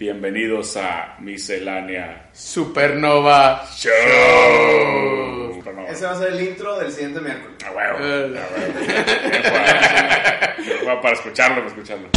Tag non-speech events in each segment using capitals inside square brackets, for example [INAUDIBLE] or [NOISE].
Bienvenidos a Miscelánea Supernova Show. Supernova. Ese va a ser el intro del siguiente miércoles. A huevo, a huevo. Bien jugado. Bien jugado [LAUGHS] para escucharlo, para escucharlo.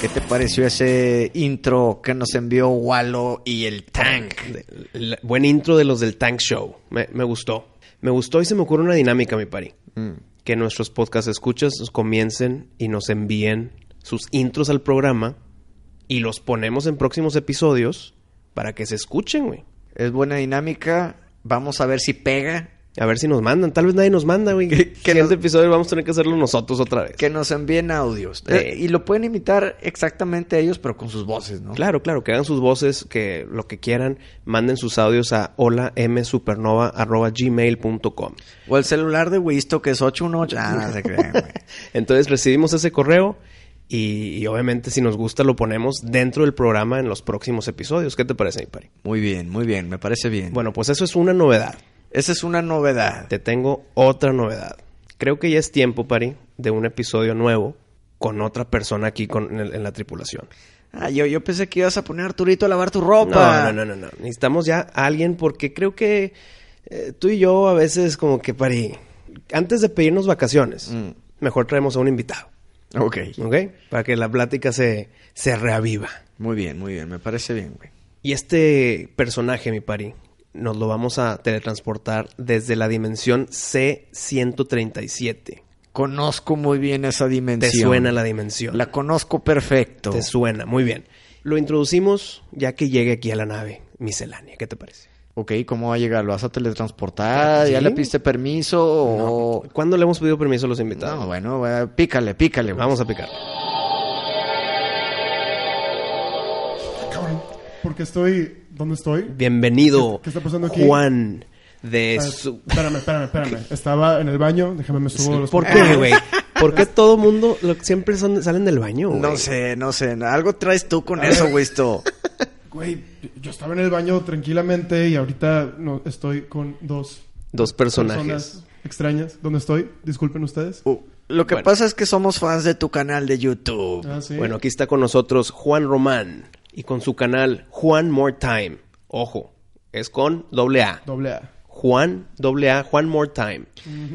¿Qué te pareció ese intro que nos envió Wallo y el Tank? Buen intro de los del Tank Show. Me, me gustó. Me gustó y se me ocurre una dinámica, mi pari. Que nuestros podcast escuchas comiencen y nos envíen sus intros al programa y los ponemos en próximos episodios para que se escuchen, güey. Es buena dinámica. Vamos a ver si pega. A ver si nos mandan. Tal vez nadie nos manda, güey. [LAUGHS] Que- que Siguiente nos- episodio vamos a tener que hacerlo nosotros otra vez. Que nos envíen audios. Eh, y lo pueden imitar exactamente ellos, pero con sus voces, ¿no? Claro, claro, que hagan sus voces, que lo que quieran, manden sus audios a holamsupernova.gmail.com. O el celular de Wisto, que es 818. Ah, no se creen, güey. [LAUGHS] Entonces recibimos ese correo y, y obviamente si nos gusta lo ponemos dentro del programa en los próximos episodios. ¿Qué te parece, mi pari? Muy bien, muy bien. Me parece bien. Bueno, pues eso es una novedad. Esa es una novedad. Te tengo otra novedad. Creo que ya es tiempo, Pari, de un episodio nuevo con otra persona aquí con, en, el- en la tripulación. Ah, yo, yo pensé que ibas a poner a Arturito a lavar tu ropa. No, no, no, no, no. Necesitamos ya a alguien porque creo que eh, tú y yo a veces como que, Pari, antes de pedirnos vacaciones, Mm. mejor traemos a un invitado, Ok. ¿ok? Para que la plática se, se reaviva. Muy bien, muy bien. Me parece bien, güey. Y este personaje, mi pari, nos lo vamos a teletransportar desde la dimensión C137. Conozco muy bien esa Te dimensión. suena la dimensión. La conozco perfecto. Te suena, muy bien. Lo introducimos ya que llegue aquí a la nave miscelánea. ¿Qué te parece? Ok, ¿cómo va a llegar? ¿Lo vas a teletransportar? Sí. ¿Ya le piste permiso? O... ¿Cuándo le hemos pedido permiso a los invitados? No, bueno, pícale, pícale. Vamos a picar. Cabrón, porque estoy... ¿Dónde estoy? Bienvenido, ¿Qué- qué está pasando aquí? Juan de Ah, su... Espérame, espérame, espérame. Estaba en el baño, déjame me subo los ¿Por qué, güey? ¿Por qué todo mundo lo- siempre son, salen del baño, güey? No sé, no sé. Algo traes tú con eso, güey, esto. [LAUGHS] Güey, yo estaba en el baño tranquilamente y ahorita no, estoy con dos Dos personajes. personas extrañas. ¿Dónde estoy? Disculpen ustedes. Uh, lo que Bueno. pasa es que somos fans de tu canal de YouTube. Ah, sí. Bueno, aquí está con nosotros Juan Román y con su canal Juan More Time. Ojo, es con doble A. Doble A. Juan, doble A, Juan More Time.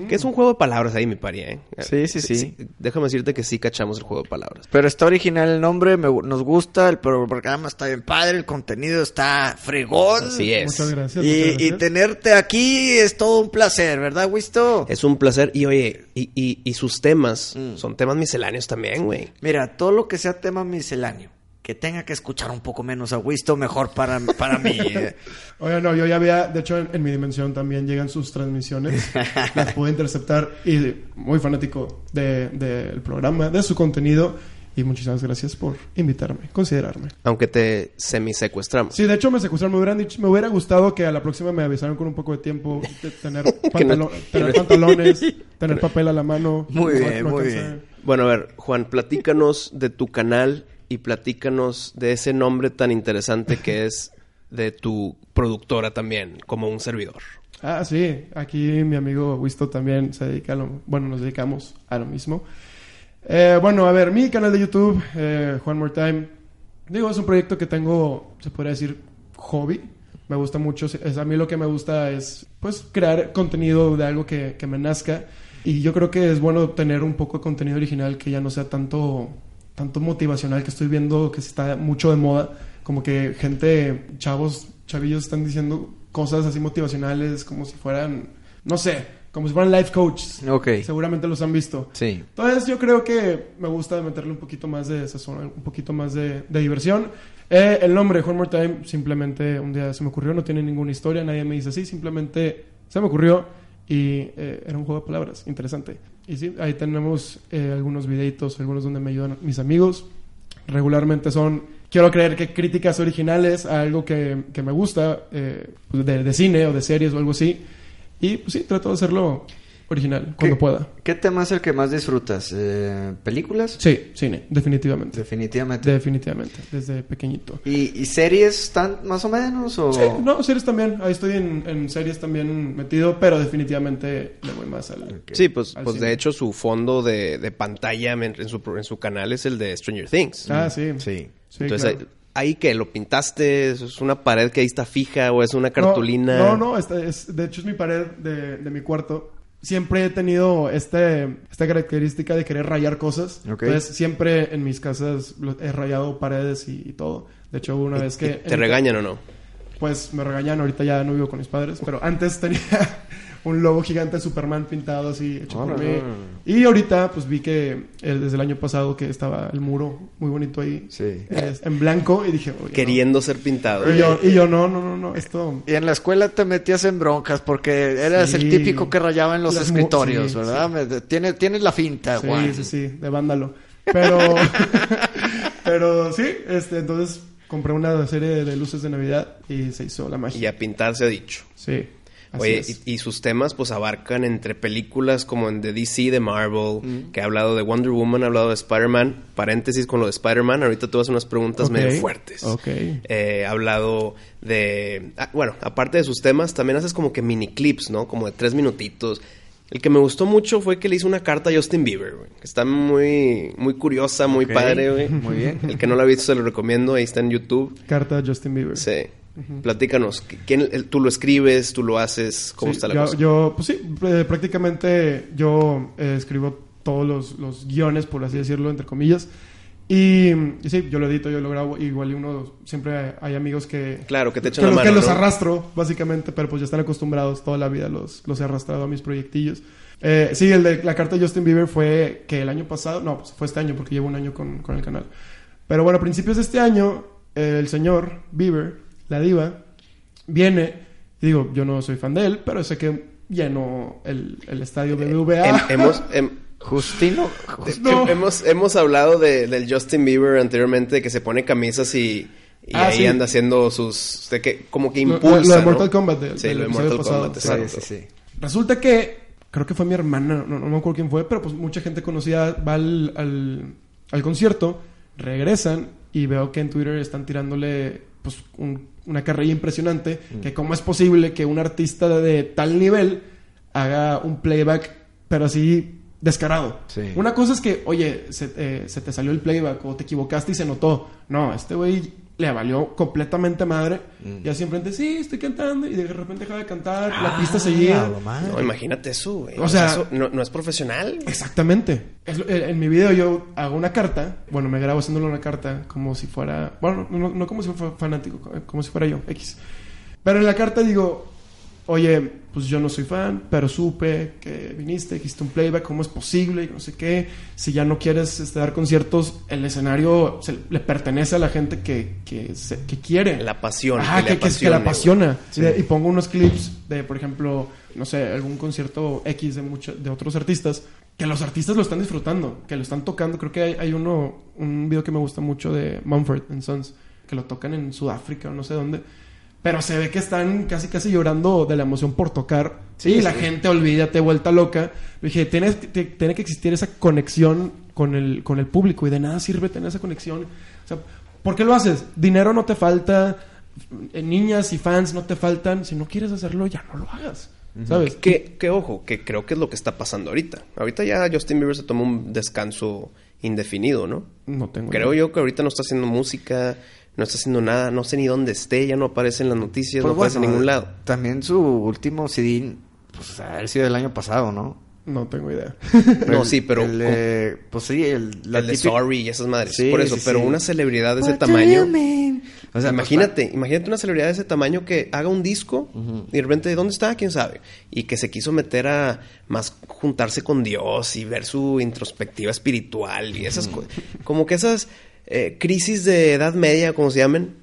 Que es un juego de palabras ahí, mi pari, ¿eh? Sí, sí, sí. Déjame decirte que sí cachamos el juego de palabras. Pero está original el nombre, me nos gusta, el pro- programa está bien padre, el contenido está fregón. Así es. Muchas gracias. Y, muchas y tenerte aquí es todo un placer, ¿verdad, Wisto? Es un placer. Y oye, y, y- y sus temas Mm. son temas misceláneos también, güey. Mira, todo lo que sea tema misceláneo, que tenga que escuchar un poco menos a Wisto, mejor para, para mí. [LAUGHS] Oye, no, yo ya había, de hecho, en, en mi dimensión también llegan sus transmisiones. [LAUGHS] las puedo interceptar y muy fanático del de, del programa, de su contenido. Y muchísimas gracias por invitarme, considerarme. Aunque te semisecuestramos. Sí, de hecho me secuestraron, me hubieran dicho, me hubiera gustado que a la próxima me avisaran con un poco de tiempo, de tener, [LAUGHS] pantalo- tener pantalones, tener papel a la mano. Muy bien, muy bien. Bueno, a ver, Juan, platícanos de tu canal y platícanos de ese nombre tan interesante que es de tu productora también, como un servidor. Ah, sí, aquí mi amigo Wisto también se dedica a lo, bueno, nos dedicamos a lo mismo. Eh, bueno, a ver, mi canal de YouTube, eh, Juan More Time, digo, es un proyecto que tengo, se podría decir, hobby. Me gusta mucho, es, a mí lo que me gusta es, pues, crear contenido de algo que, que me nazca. Y yo creo que es bueno tener un poco de contenido original que ya no sea tanto, tanto motivacional, que estoy viendo que está mucho de moda. Como que gente, chavos, chavillos están diciendo cosas así motivacionales como si fueran, no sé, como si fueran life coaches. Ok. Seguramente los han visto. Sí. Entonces yo creo que me gusta meterle un poquito más de sazón, un poquito más de, de diversión. Eh, el nombre, One More Time, simplemente un día se me ocurrió, no tiene ninguna historia, nadie me dice así, simplemente se me ocurrió y eh, era un juego de palabras interesante. Y sí, ahí tenemos eh, algunos videitos, algunos donde me ayudan mis amigos. Regularmente son, quiero creer que críticas originales a algo que, que me gusta, eh, de, de cine o de series o algo así. Y pues sí, trato de hacerlo original cuando ¿Qué- pueda. ¿Qué tema es el que más disfrutas? Eh, ¿Películas? Sí, cine, definitivamente. Definitivamente. Definitivamente, desde pequeñito. ¿Y, y series están más o menos? O... Sí, no, series también. Ahí estoy en, en series también metido, pero definitivamente le voy más al... Sí, pues, Al pues cine. de hecho su fondo de, de pantalla en, en su, pro- en su canal es el de Stranger Things. Ah, sí. Sí. Sí, Entonces, claro. ahí, ahí que lo pintaste, es una pared que ahí está fija o es una cartulina. No, no, no, esta es, de hecho es mi pared de, de mi cuarto. Siempre he tenido este, esta característica de querer rayar cosas. Entonces, siempre en mis casas he rayado paredes y, y todo. De hecho, una vez que... ¿Te regañan o no? Pues me regañan, ahorita ya no vivo con mis padres, pero antes tenía un logo gigante de Superman pintado así, hecho por mí. Y ahorita pues vi que eh, desde el año pasado que estaba el muro muy bonito ahí, Sí. es- en blanco, y dije, oye, no. Queriendo ser pintado. Y yo, y yo, no, no, no, no, esto... Y en la escuela te metías en broncas porque eras Sí. el típico que rayaba en los Las escritorios, sí, ¿verdad? Tienes, tienes la finta, Sí, Juan. sí, sí, de vándalo. Pero, [LAUGHS] pero sí, este, entonces compré una serie de luces de Navidad y se hizo la Y magia. a pintar se ha dicho. Sí. Oye, y, y sus temas pues abarcan entre películas como en de DC, de Marvel, Mm. que ha hablado de Wonder Woman, ha hablado de Spider-Man, paréntesis con lo de Spider-Man, ahorita tú vas a unas preguntas medio fuertes. ok. Eh, ha hablado de... ah, bueno, aparte de sus temas, también haces como que mini clips, ¿no? Como de tres minutitos. El que me gustó mucho fue que le hizo una carta a Justin Bieber, güey. que Está muy, muy curiosa, muy padre, güey. [LAUGHS] muy bien. El que no la ha visto se lo recomiendo, ahí está en YouTube. Carta a Justin Bieber. Sí. Platícanos, ¿quién, ¿tú lo escribes, tú lo haces? ¿Cómo Sí, está la yo, cosa? yo, pues sí, eh, prácticamente yo eh, escribo todos los, los guiones, por así decirlo, entre comillas. Y, y sí, yo lo edito, yo lo grabo. Igual y uno, siempre hay amigos que... Claro, que te echan que, la los- mano, que los ¿no? arrastro, básicamente, pero pues ya están acostumbrados toda la vida, los, los he arrastrado a mis proyectillos. Eh, sí, el de la carta de Justin Bieber fue que el año pasado, no, pues fue este año porque llevo un año con, con el canal. Pero bueno, a principios de este año, el señor Bieber, la diva, viene y digo, yo no soy fan de él, pero sé que llenó el, el estadio BBVA. Hem- hemos, hem- Justino. No. hem- [LAUGHS] hemos, hemos hablado de, del Justin Bieber anteriormente, de que se pone camisas y, y Ah, ahí sí. anda haciendo sus... De que, como que Lo- impulsa, lo, de ¿no? Mortal Kombat. de- Sí, del lo de Mortal pasado, Kombat, exacto. Sí, sí, sí. Resulta que creo que fue mi hermana, no, no me acuerdo quién fue, pero pues mucha gente conocida va al, al, al concierto, regresan y veo que en Twitter están tirándole pues un- una carrilla impresionante, que cómo es posible que un artista de, de tal nivel haga un playback, pero así descarado. Sí. Una cosa es que, oye, se, eh, se te salió el playback o te equivocaste y se notó. No, este güey le valió completamente madre. Y así enfrente, sí, estoy cantando. Y de repente deja de cantar, la pista seguía. No, imagínate eso, güey. O sea- eso no, no es profesional. Exactamente. Es lo- en, en mi video yo hago una carta. Bueno, me grabo haciéndole una carta como si fuera... Bueno, no, no como si fuera fanático, como si fuera yo, X. Pero en la carta digo, oye, pues yo no soy fan, pero supe que viniste, que hiciste un playback, ¿cómo es posible? Y no sé qué. Si ya no quieres este, dar conciertos, el escenario se- le pertenece a la gente que, que, se- que quiere. La pasión, Ajá, que que, que- la apasiona. Y pongo unos clips de, por ejemplo, no sé, algún concierto X de, mucho- de otros artistas, que los artistas lo están disfrutando, que lo están tocando. Creo que hay, hay uno, un video que me gusta mucho de Mumford and Sons, que lo tocan en Sudáfrica o no sé dónde. Pero se ve que están casi casi llorando de la emoción por tocar. Sí, y la sí. gente, olvídate, vuelta loca. Dije, tiene, tiene que existir esa conexión con el, con el público. Y de nada sirve tener esa conexión. O sea, ¿por qué lo haces? Dinero no te falta. eh, Niñas y fans no te faltan. Si no quieres hacerlo, ya no lo hagas. ¿Sabes? Que, que ojo, que creo que es lo que está pasando ahorita. Ahorita ya Justin Bieber se tomó un descanso indefinido, ¿no? No tengo Creo idea. yo que ahorita no está haciendo música, no está haciendo nada, no sé ni dónde esté, ya no aparece en las noticias, Pues no aparece en ningún lado. También su último CD, pues, ha de haber sido el año pasado, ¿no? No tengo idea. [LAUGHS] No, sí, pero... El, eh, pues sí, el, la el de típica- Sorry y esas madres. Sí, Por eso, sí, pero sí. una celebridad de ese What tamaño... O sea, imagínate, imagínate una celebridad de ese tamaño que haga un disco y de repente, ¿dónde está? ¿Quién sabe? Y que se quiso meter a más juntarse con Dios y ver su introspectiva espiritual y esas cosas. Como que esas eh, crisis de edad media, como se llamen.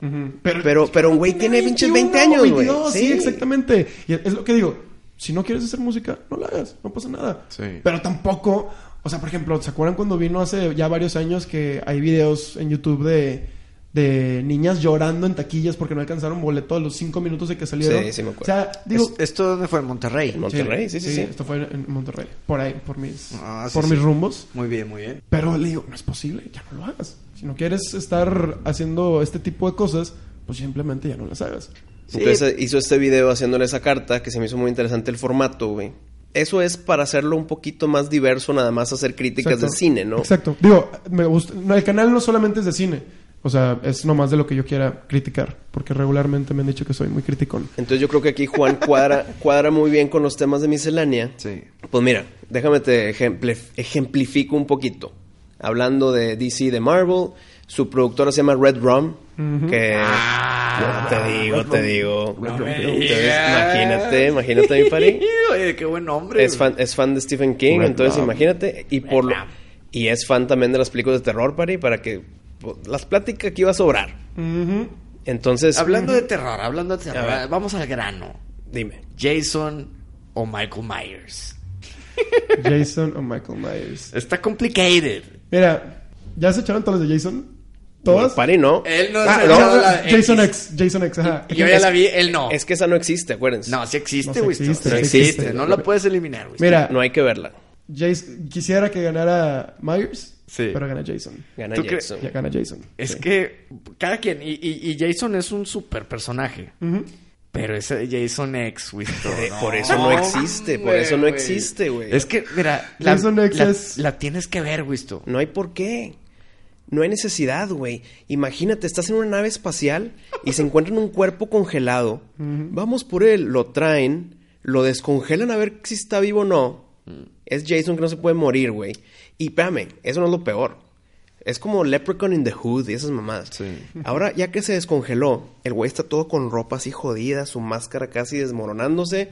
Pero, pero un güey tiene pinches 20 años, güey. 22, sí. exactamente. Y es lo que digo. Si no quieres hacer música, no la hagas. No pasa nada. Sí. Pero tampoco... O sea, por ejemplo, ¿se acuerdan cuando vino hace ya varios años que hay videos en YouTube de, de niñas llorando en taquillas porque no alcanzaron boleto a los cinco minutos de que salieron? Sí, sí me acuerdo. O sea, digo... Es- ¿Esto dónde fue? ¿En Monterrey? En Monterrey, sí, sí, sí. Esto fue en Monterrey. Por ahí, por mis, Ah, sí, por sí. mis rumbos. Muy bien, muy bien. Pero le digo, no es posible, ya no lo hagas. Si no quieres estar haciendo este tipo de cosas, pues simplemente ya no las hagas. Entonces hizo este video haciéndole esa carta que se me hizo muy interesante el formato, güey. Eso es para hacerlo un poquito más diverso, nada más hacer críticas Exacto. de cine, ¿no? Exacto. Digo, me gusta. no, el canal no solamente es de cine. O sea, es nomás de lo que yo quiera criticar. Porque regularmente me han dicho que soy muy criticón. Entonces yo creo que aquí Juan cuadra, cuadra muy bien con los temas de miscelánea. Sí. Pues mira, déjame te ejempli- ejemplifico un poquito. Hablando de DC, de Marvel, su productora se llama Red Rum, que... Ah, te digo, te digo. Entonces, imagínate, imagínate mi pari. [LAUGHS] Oye, qué buen nombre. Es fan, es fan de Stephen King, Red entonces Rum. imagínate. Y por lo- y es fan también de las películas de terror, pari, para que... pues, las pláticas aquí va a sobrar. Entonces... Hablando de terror, hablando de terror, A vamos al grano. Dime. Jason o Michael Myers. [LAUGHS] Jason o Michael Myers. Está complicated. Mira, ¿ya se echaron todas las de Jason? ¿Todas? No, pari, no. Él no Ah, no. la- Jason X. X. Jason X, ajá. Yo ya la vi, él no. Es que esa no existe, acuérdense. No, sí existe, No, sí güey. existe, no existe. existe. No la puedes eliminar, güey. Mira, No hay que verla. Jason- quisiera que ganara Myers. Sí. Pero gana Jason. Gana. Jason. Ya gana Jason. Es Sí. que cada quien. Y, y- y Jason es un super personaje. Pero ese Jason X, güey. Por eso no existe, por eso no existe, güey. Es que, mira, la, Jason X la- es- la tienes que ver, güey. No hay por qué. No hay necesidad, güey. Imagínate, estás en una nave espacial y se encuentran un cuerpo congelado. Vamos por él, lo traen, lo descongelan a ver si está vivo o no. Es Jason que no se puede morir, güey. Y espérame, eso no es lo peor. Es como Leprechaun in the Hood y esas mamadas. Ahora, ya que se descongeló, el güey está todo con ropa así jodida, su máscara casi desmoronándose.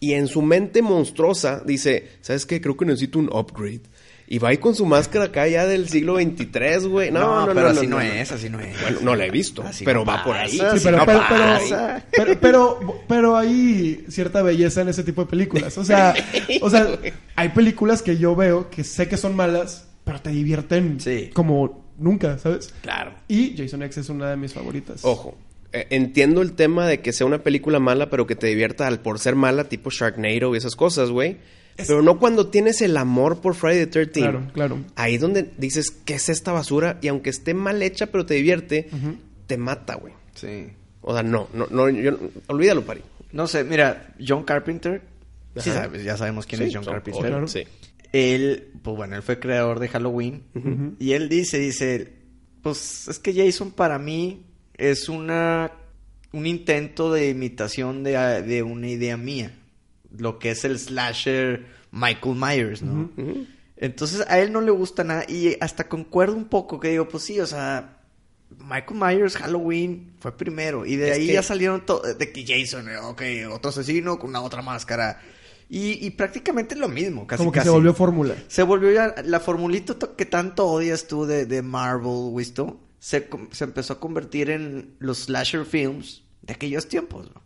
Y en su mente monstruosa dice, ¿sabes qué? Creo que necesito un upgrade. Y va ahí con su máscara acá ya del siglo 23, güey. No, no, no, pero no, así no, es, así no es. Bueno, no la he visto, Así pero no va por ahí. Sí, pero, no pero, pasa. pero, pero, pero, pero hay cierta belleza en ese tipo de películas. O sea, o sea, hay películas que yo veo que sé que son malas, pero te divierten Sí. como nunca, ¿sabes? Claro. Y Jason X es una de mis favoritas. Ojo, eh, entiendo el tema de que sea una película mala, pero que te divierta al por ser mala, tipo Sharknado y esas cosas, güey. Pero no cuando tienes el amor por Friday the 13. Claro, claro. Ahí donde dices, ¿qué es esta basura? Y aunque esté mal hecha, pero te divierte, te mata, güey. Sí. O sea, no, no, no, yo- olvídalo, Pari. No sé, mira, John Carpenter. Sí sabes, ya sabemos quién Sí, es John son- Carpenter. claro. Sí. Él, pues bueno, él fue creador de Halloween. Y él dice, dice, pues es que Jason para mí es una un intento de imitación de, de una idea mía. Lo que es el slasher Michael Myers, ¿no? Entonces a él no le gusta nada. Y hasta concuerdo un poco que digo, pues sí, o sea, Michael Myers, Halloween fue primero. Y de Es ahí que- ya salieron to- de que Jason, eh, ok, otro asesino con una otra máscara. Y, y prácticamente lo mismo, casi como que casi. se volvió fórmula. Se volvió ya la formulita que tanto odias tú de, de Marvel, ¿visto? Se, com- se empezó a convertir en los slasher films de aquellos tiempos. ¿no?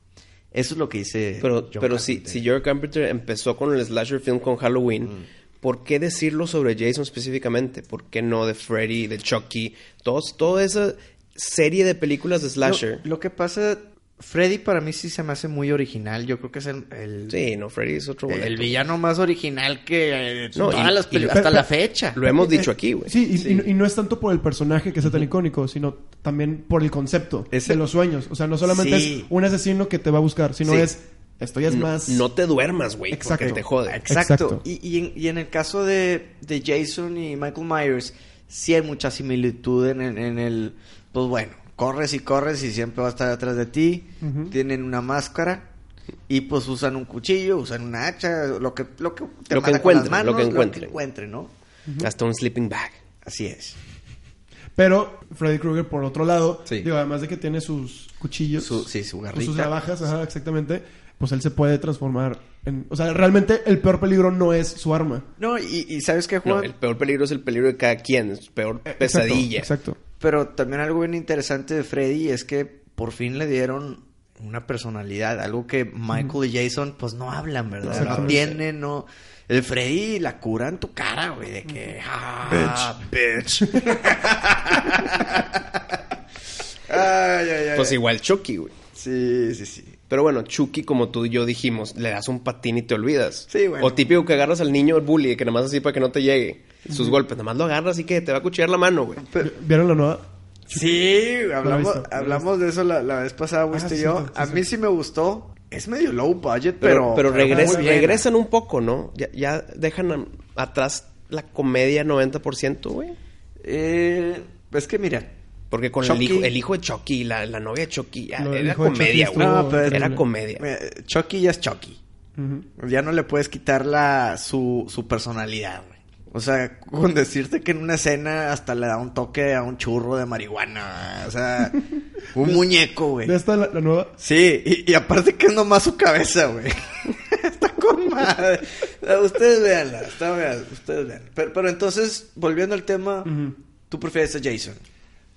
Eso es lo que dice. Pero, John pero si, Carpenter. si John Carpenter empezó con el slasher film con Halloween, Mm. ¿por qué decirlo sobre Jason específicamente? ¿Por qué no de Freddy, de Chucky? Todos, toda esa serie de películas de slasher. Lo, lo que pasa, Freddy para mí sí se me hace muy original. Yo creo que es el, el, Sí, no, Freddy es otro el villano más original que eh, No, todas y- las y hasta Pero- la fecha. Lo hemos dicho Eh, aquí, güey. Sí, y, y- y no es tanto por el personaje que sea tan icónico, sino también por el concepto Ese- de los sueños. O sea, no solamente Sí. es un asesino que te va a buscar, sino Sí. es esto ya es más. No te duermas, güey, porque Exacto. te jode. Exacto. Exacto. Y, y en, y en el caso de, de Jason y Michael Myers, sí hay mucha similitud en, el- en el... Pues bueno, corres y corres y siempre va a estar detrás de ti. Tienen una máscara. Y pues usan un cuchillo, usan una hacha, lo que, lo que, te Lo que encuentren, manos, lo que encuentren. encuentren, ¿no? Hasta un sleeping bag. Así es. Pero Freddy Krueger, por otro lado, Sí. digo, además de que tiene sus cuchillos, Su- sí, su o garrita. sus navajas, ajá, exactamente, pues él se puede transformar en... O sea, realmente el peor peligro no es su arma. No, y, y ¿sabes qué, No, Juan? el peor peligro es el peligro de cada quien. Es peor Eh, pesadilla. Exacto. exacto. Pero también algo bien interesante de Freddy es que por fin le dieron una personalidad, algo que Michael y Jason pues no hablan, ¿verdad? No tienen, no. El Freddy la cura en tu cara, güey, de que ah, bitch. [LAUGHS] ay, ay, ay. Pues igual Chucky, güey. Sí, sí, sí. Pero bueno, Chucky, como tú y yo dijimos, le das un patín y te olvidas. Sí, bueno. O típico que agarras al niño, el bully, que nada más así para que no te llegue. Sus golpes, nada más lo agarras y que te va a cuchillar la mano, güey. ¿Vieron la nueva? Sí, hablamos, visto, hablamos de eso la, la vez pasada, Wisto Ah, y sí, yo. sí, sí, a mí sí me gustó. Es medio low budget, Pero, pero... regresa- regresan un poco, ¿no? Ya, ya dejan a- atrás la comedia 90%, güey. Eh, es que mira, Porque con el hijo, el hijo de Chucky, la, la novia de Chucky, era comedia, estuvo güey. No, pero- era comedia. eh, Chucky ya es Chucky. Ya no le puedes quitar la, su, su personalidad, güey. O sea, con decirte que en una escena hasta le da un toque a un churro de marihuana. O sea, [LAUGHS] un muñeco, güey. ¿Ya está la, la nueva? Sí, y, y aparte que es nomás su cabeza, güey. [LAUGHS] está con madre. Ustedes véanla, está vean, ustedes vean. Pero, pero entonces, volviendo al tema, Ujú. ¿tú prefieres a Jason?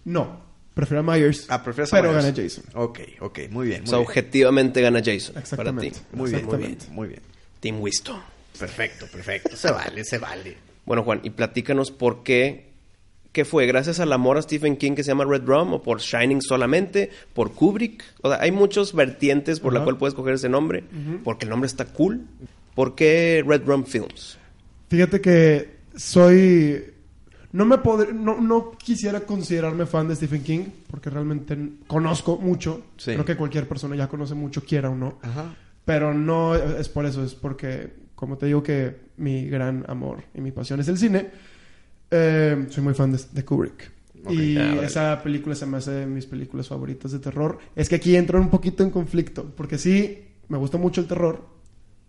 No. Prefiero a Myers. Ah, prefieres a Pero Myers. gana Jason. Ok, ok, muy bien. O Muy sea, bien. objetivamente gana Jason para ti. Exactamente. Muy bien, muy bien, Exactamente. muy bien. Team Wisto. Perfecto, perfecto. Se vale, se vale. Bueno, Juan, y platícanos por qué. ¿Qué fue? ¿Gracias al amor a Stephen King que se llama Red Rum? ¿O por Shining solamente? ¿Por Kubrick? O sea, hay muchos vertientes por la Ajá. cual puedes coger ese nombre. Porque el nombre está cool. ¿Por qué Red Rum Films? Fíjate que soy... No me podré... No, no quisiera considerarme fan de Stephen King, porque realmente conozco mucho. Sí. Creo que cualquier persona ya conoce mucho, quiera o no. Ajá. Pero no es por eso, es porque, como te digo que mi gran amor y mi pasión es el cine, eh, soy muy fan de, de Kubrick. Y Ah, esa película se me hace de mis películas favoritas de terror. Es que aquí entro un poquito en conflicto, porque sí, me gusta mucho el terror,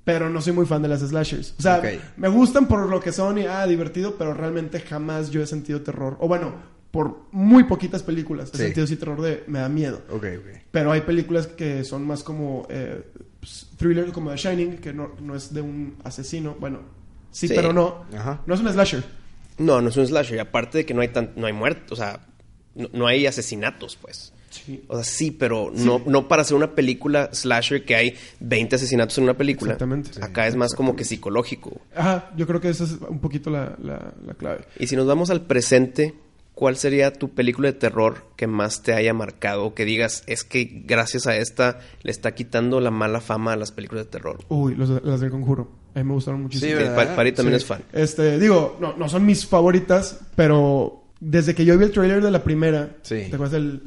pero no soy muy fan de las slashers. O sea, me gustan por lo que son y, ah, divertido, pero realmente jamás yo he sentido terror. O bueno, por muy poquitas películas he Sí. sentido sí terror de, me da miedo. Pero hay películas que son más como eh, pues, thriller, como The Shining, que no, no es de un asesino. Bueno, sí, Sí. pero no. Ajá. No es un slasher. No, no es un slasher. Y aparte de que no hay tan, no hay muertos, o sea, no, no hay asesinatos, pues. Sí. O sea, sí, pero No, no para hacer una película slasher que hay 20 asesinatos en una película. Exactamente. Acá es más como que psicológico. Ajá, yo creo que esa es un poquito la, la, la clave. Y si nos vamos al presente, ¿cuál sería tu película de terror que más te haya marcado? O que digas, es que gracias a esta le está quitando la mala fama a las películas de terror. Uy, los, las del conjuro. A mí me gustaron muchísimo. Sí, ¿verdad? Pa- Pari también Sí. es fan. Este, digo, no, no son mis favoritas, pero desde que yo vi el trailer de la primera, Sí. ¿te acuerdas del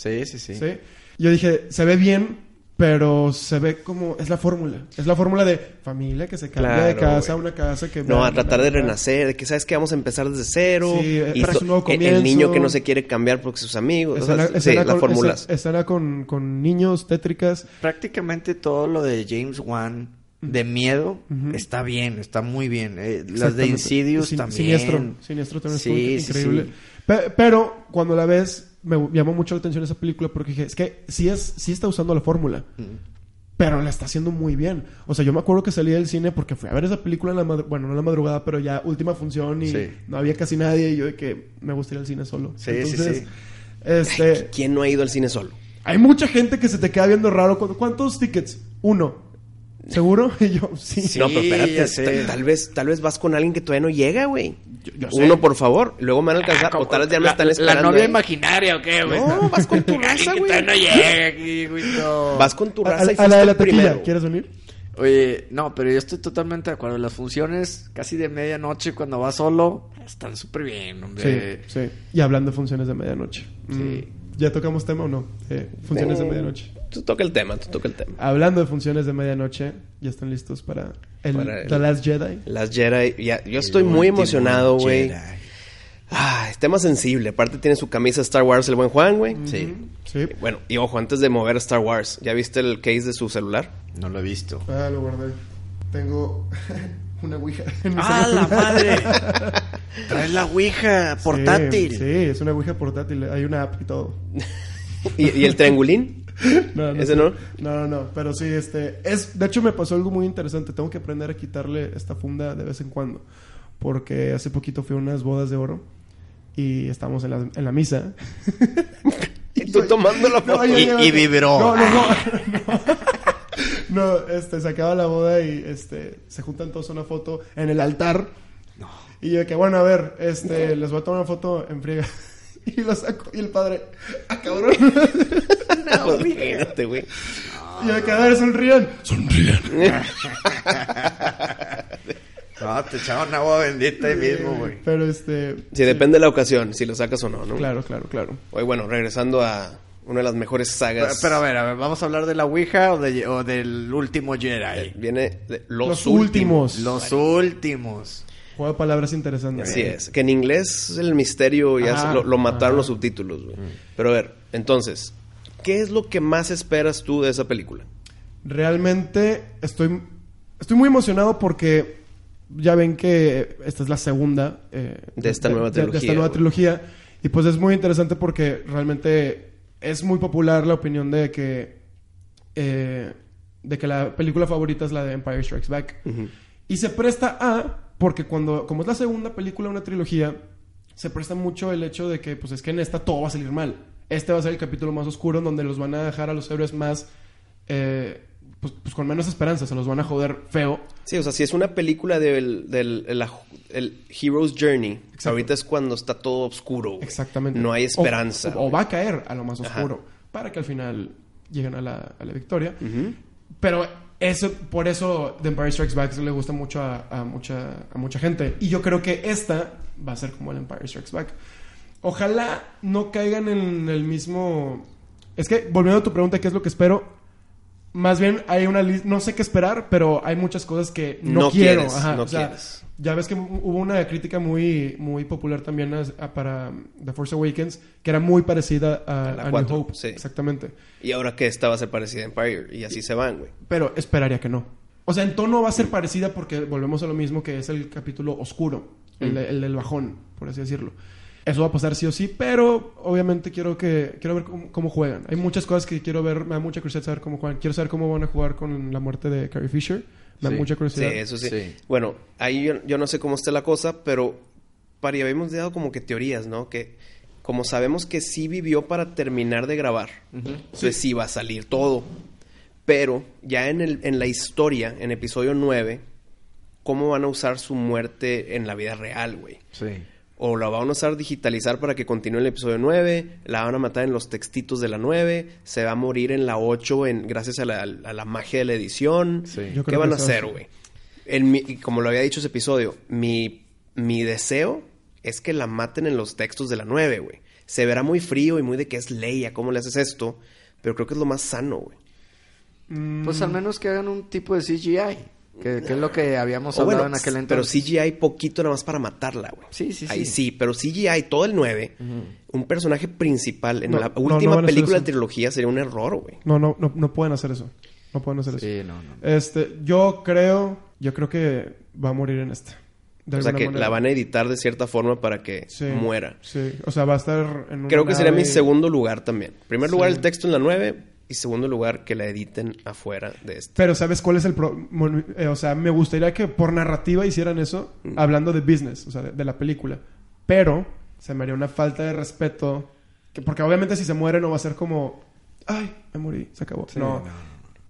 Sí, sí, sí. ¿sí? Yo dije, se ve bien, pero se ve como... Es la fórmula. Es la fórmula de familia que se cambia de casa a una casa que... No, a tratar de renacer, de que sabes que vamos a empezar desde cero. Sí, eh, y esto- nuevo el- niño que no se quiere cambiar porque sus amigos. o sea, Escena, sí, las con, escena con, con niños, tétricas. Prácticamente todo lo de James Wan de miedo está bien, está muy bien. Eh, las de. Insidious Sin- también. Siniestro. Siniestro también Sí, sí, increíble. sí. Pe- Pero cuando la ves, me llamó mucho la atención esa película porque dije, es que sí, es, sí está usando la fórmula. Pero la está haciendo muy bien. O sea, yo me acuerdo que salí del cine porque fui a ver esa película en la madrugada, bueno, no en la madrugada, pero ya última función y Sí. no había casi nadie y yo de que me gusta ir al cine solo. Sí, Entonces, sí. Este, ¿Quién no ha ido al cine solo? hay mucha gente que se te queda viendo raro. ¿Cu- ¿Cuántos tickets? Uno. ¿Seguro? [LAUGHS] Y yo, sí. Sí, no, pero espérate, tal, vez, tal vez vas con alguien que todavía no llega, güey. Uno, por favor. Luego me van a alcanzar. o tal vez ya me están esperando. La novia ahí. imaginaria, ¿o qué, güey? No, vas con tu [LAUGHS] raza, güey. no llega aquí, güey, no. Vas con tu A, raza y a- a la de la primero. ¿quieres venir? Oye, no, pero yo estoy totalmente de acuerdo. Las funciones casi de medianoche cuando vas solo están súper bien, hombre. Sí, sí. Y hablando de funciones de medianoche. Sí. Mm, ¿Ya tocamos tema o no? Eh, funciones de Eh, medianoche. Tú toca el tema, tú toca el tema. Hablando de funciones de medianoche, ¿ya están listos para el, Para el- The Last Jedi? Las Jedi, ya, yo El estoy muy emocionado, güey. Jedi. Ay, tema sensible. Aparte tiene su camisa Star Wars el buen Juan, güey. Sí. Sí. Bueno, y ojo, antes de mover Star Wars, ¿ya viste el case de su celular? No lo he visto. Ah, lo guardé. Tengo [LAUGHS] una ouija. en mi ¡Ah, la madre! [LAUGHS] Traes la ouija portátil. Sí, sí, es una ouija portátil. Hay una app y todo. [LAUGHS] ¿Y, y el triangulín? [LAUGHS] No, ¿Ese sí. no? No, no, no. Pero sí, este... Es, de hecho, me pasó algo muy interesante. Tengo que aprender a quitarle esta funda de vez en cuando. Porque hace poquito fui a unas bodas de oro. Y estábamos en la, en la misa. [LAUGHS] Y tú tomando la [LAUGHS] foto. yo Y- y vibró. No, no, no. No, No, este, se acaba la boda y este, se juntan todos a una foto en el altar. Y yo que, bueno, a ver, este, les voy a tomar una foto en friega. [LAUGHS] Y lo saco, y el padre, ¡ah, cabrón! [LAUGHS] [LAUGHS] Pues, imagínate, güey. Y yo que, a ver, sonrían. Sonrían. No, te echaron agua bendita ahí mismo, güey. Pero este. Sí, depende de la ocasión, si lo sacas o no, ¿no? Claro, claro, claro. Oye, bueno, regresando a una de las mejores Pero, sagas. pero a ver, a ver, ¿vamos a hablar de la ouija o, de- o del último Jedi? Viene de los, Los últimos. últimos. Los últimos. Juego de palabras interesante. Así es. Que en inglés el misterio ya Ajá, se- lo, lo mataron ajá. los subtítulos, güey. Pero a ver, entonces, ¿qué es lo que más esperas tú de esa película? Realmente estoy, estoy muy emocionado porque ya ven que esta es la segunda eh, De esta nueva de- de trilogía, esta nueva güey. trilogía. Y pues es muy interesante porque realmente es muy popular la opinión de que, eh, de que la película favorita es la de Empire Strikes Back. Y se presta a, porque cuando, como es la segunda película de una trilogía, se presta mucho el hecho de que, pues es que en esta todo va a salir mal. Este va a ser el capítulo más oscuro en donde los van a dejar a los héroes más, eh, pues, pues con menos esperanza, se los van a joder feo. Sí, o sea, si es una película del, del el, el Hero's Journey, Exacto. ahorita es cuando está todo oscuro. güey. Exactamente. No hay esperanza. O, va a caer a lo más Ajá. oscuro para que al final lleguen a la, a la victoria. Pero eso, por eso The Empire Strikes Back le gusta mucho a, a mucha, a mucha gente. Y yo creo que esta va a ser como el Empire Strikes Back. Ojalá no caigan en el mismo... Es que, volviendo a tu pregunta, ¿qué es lo que espero? Más bien hay una lista, no sé qué esperar, pero hay muchas cosas que no, No quiero. quieres, Ajá, no o sea, quieres. Ya ves que hubo una crítica muy, muy popular también a- a- para The Force Awakens, que era muy parecida a, A la a New Hope. sí. Exactamente. Y ahora que esta va a ser parecida a Empire. Y así se van, güey. Pero esperaría que no. O sea, en tono va a ser parecida porque volvemos a lo mismo que es el capítulo oscuro, el, de- el del bajón, por así decirlo. Eso va a pasar sí o sí, pero obviamente quiero que quiero ver cómo, cómo juegan. Hay muchas cosas que quiero ver, me da mucha curiosidad saber cómo juegan. Quiero saber cómo van a jugar con la muerte de Carrie Fisher. Me da Sí. mucha Sí, curiosidad. eso sí. Sí. Bueno, ahí yo, yo no sé cómo esté la cosa, pero para y habíamos dado como que teorías, ¿no? Que como sabemos que sí vivió para terminar de grabar, entonces sí va a salir todo. Pero ya en, el, en la historia, en episodio 9, ¿cómo van a usar su muerte en la vida real, güey? Sí. O la van a usar digitalizar para que continúe el episodio 9, la van a matar en los textitos de la 9, se va a morir en la 8 en, gracias a la, a la magia de la edición. Sí. Yo ¿Qué van que a hacer, güey? Como lo había dicho ese episodio, mi, mi deseo es que la maten en los textos de la 9, güey. Se verá muy frío y muy de que es Leia, ¿cómo le haces esto? Pero creo que es lo más sano, güey. Mm, Pues al menos que hagan un tipo de CGI. Que, que es lo que habíamos hablado bueno, en aquel pero entonces. CGI poquito nada más para matarla, güey. Sí, sí, Ahí sí. sí, pero CGI, todo el 9, un personaje principal en No, la no, no última película de trilogía sería un error, güey. No, no, no, no pueden hacer eso. No pueden hacer eso. Sí, no, no. Este, yo creo, yo creo que va a morir en esta. De O sea que manera. la van a editar de cierta forma para que Sí, muera. Sí, o sea, va a estar en una Creo que sería mi segundo lugar también. Primer Sí. lugar el texto en la 9 y segundo lugar que la editen afuera de este. Pero ¿sabes cuál es el pro- mon- eh, o sea, me gustaría que por narrativa hicieran eso, Mm. hablando de business, o sea, de, de la película. Pero se me haría una falta de respeto, que, porque obviamente si se muere no va a ser como, ay, me morí, se acabó. no.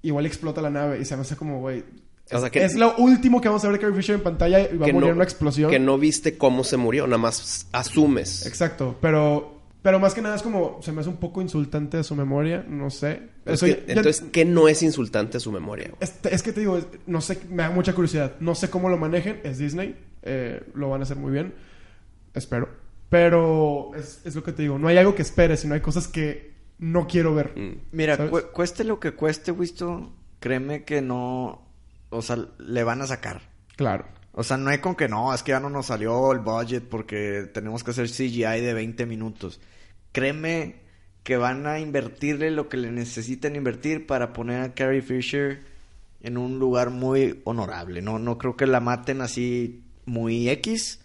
Igual explota la nave y se me hace como, güey, O es, sea, que- es lo último que vamos a ver de Carrie Fisher en pantalla y va a morir no- en una explosión. Que no viste cómo se murió, nada más asumes. Exacto, pero pero más que nada es como se me hace un poco insultante a su memoria, no sé. Es Eso que- ya- entonces, ¿qué no es insultante a su memoria? es, es que te digo, es- no sé, me da mucha curiosidad. No sé cómo lo manejen, es Disney, eh, lo van a hacer muy bien, espero. Pero es, es lo que te digo, no hay algo que espere, sino hay cosas que no quiero ver. Mm. Mira, cueste lo que cueste, Wisto, créeme que no... O sea, le van a sacar. Claro. O sea, no hay con que no, es que ya no nos salió el budget porque tenemos que hacer CGI de 20 minutos. Créeme que van a invertirle lo que le necesitan invertir para poner a Carrie Fisher en un lugar muy honorable. No, no creo que la maten así muy X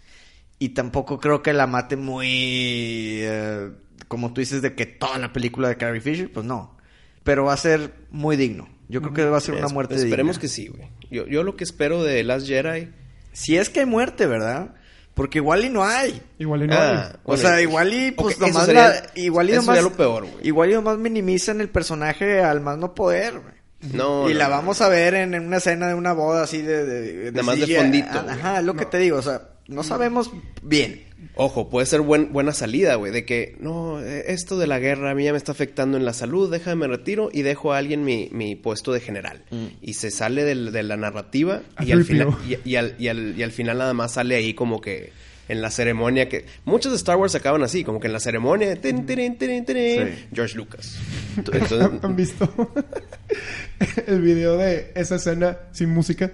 y tampoco creo que la maten muy, eh, como tú dices, de que toda la película de Carrie Fisher, pues no. Pero va a ser muy digno. Yo creo que va a ser una muerte Esperemos digna. que sí, güey. Yo, yo lo que espero de Last Jedi... Si es que hay muerte, ¿verdad? Porque igual y no hay. Igual y no. Ah, hay. O sea, igual y pues ok, eso nomás sería- la- igual y eso nomás sería lo peor, güey. Igual y nomás minimizan el personaje al más no poder, güey. No, y no, la no. vamos a ver en, en una escena de una boda así de, de, Nada más de fondito, güey. Ajá, es lo que te digo, o sea, no sabemos bien. Ojo, puede ser buen, buena salida, güey, de que, no, eh, esto de la guerra a mí ya me está afectando en la salud, déjame retiro y dejo a alguien mi, mi puesto de general. Y se sale del- de la narrativa y al, 3PO. final, y, y al, y, al, y al final nada más sale ahí como que en la ceremonia que... Muchos de Star Wars acaban así, como que en la ceremonia, tin, Sí. George Lucas. Entonces, [LAUGHS] ¿Han visto [LAUGHS] el video de esa escena sin música?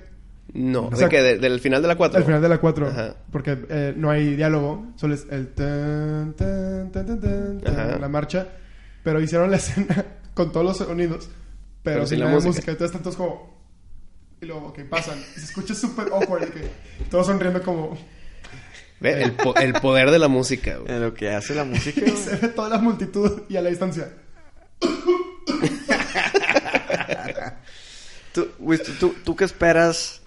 No, O sea, que de- del final de la 4. Al final de la 4. Ajá. Porque eh, no hay diálogo. Solo es el tan, tan, tan, la marcha. Pero hicieron la [LAUGHS] escena con todos los sonidos. Pero, Pero sin sin la la música. música. Entonces tantos como... Y luego, que pasan. Y se escucha súper awkward. y que todos sonriendo como... Ve, el, po- el poder de la música, güey. En lo que hace la [LAUGHS] música. Y se ve toda la multitud y a la distancia. [LAUGHS] ¿Tú, tú, tú, tú qué esperas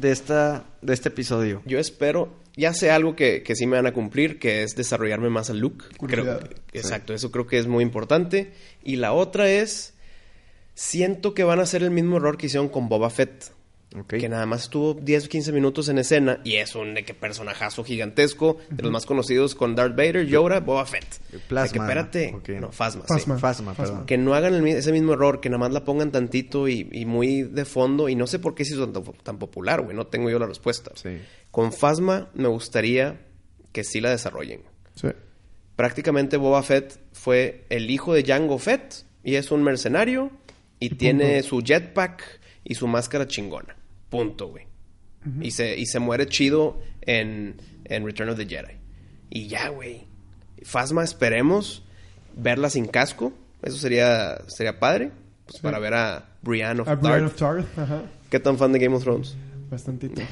de esta de este episodio? Yo espero, ya sé algo que, que sí me van a cumplir, que es desarrollarme más al look. Creo, exacto, eso creo que es muy importante. Y la otra es, siento que van a hacer el mismo error que hicieron con Boba Fett. Que nada más estuvo 10 o 15 minutos en escena y es un de que personajazo gigantesco, de los más conocidos con Darth Vader, Yoda, Boba Fett. Plasma, De que espérate, ok. no, Phasma, sí. Phasma. Fasma, perdón. Que no hagan el ese mismo error, que nada más la pongan tantito y, y muy de fondo. Y no sé por qué se hizo tan, tan popular, güey. No tengo yo la respuesta. Sí. Con Phasma me gustaría que sí la desarrollen. Sí. Prácticamente Boba Fett fue el hijo de Jango Fett y es un mercenario y tiene su jetpack y su máscara chingona. Punto, güey. y, se, y se muere chido en, en Return of the Jedi. Y ya, güey. Phasma, esperemos verla sin casco. Eso sería, sería padre. Pues Sí. para ver a Brienne of A Brian Tarth. of Tarth. Ajá. ¿Qué tan fan de Game of Thrones? Bastantito. [LAUGHS] bien,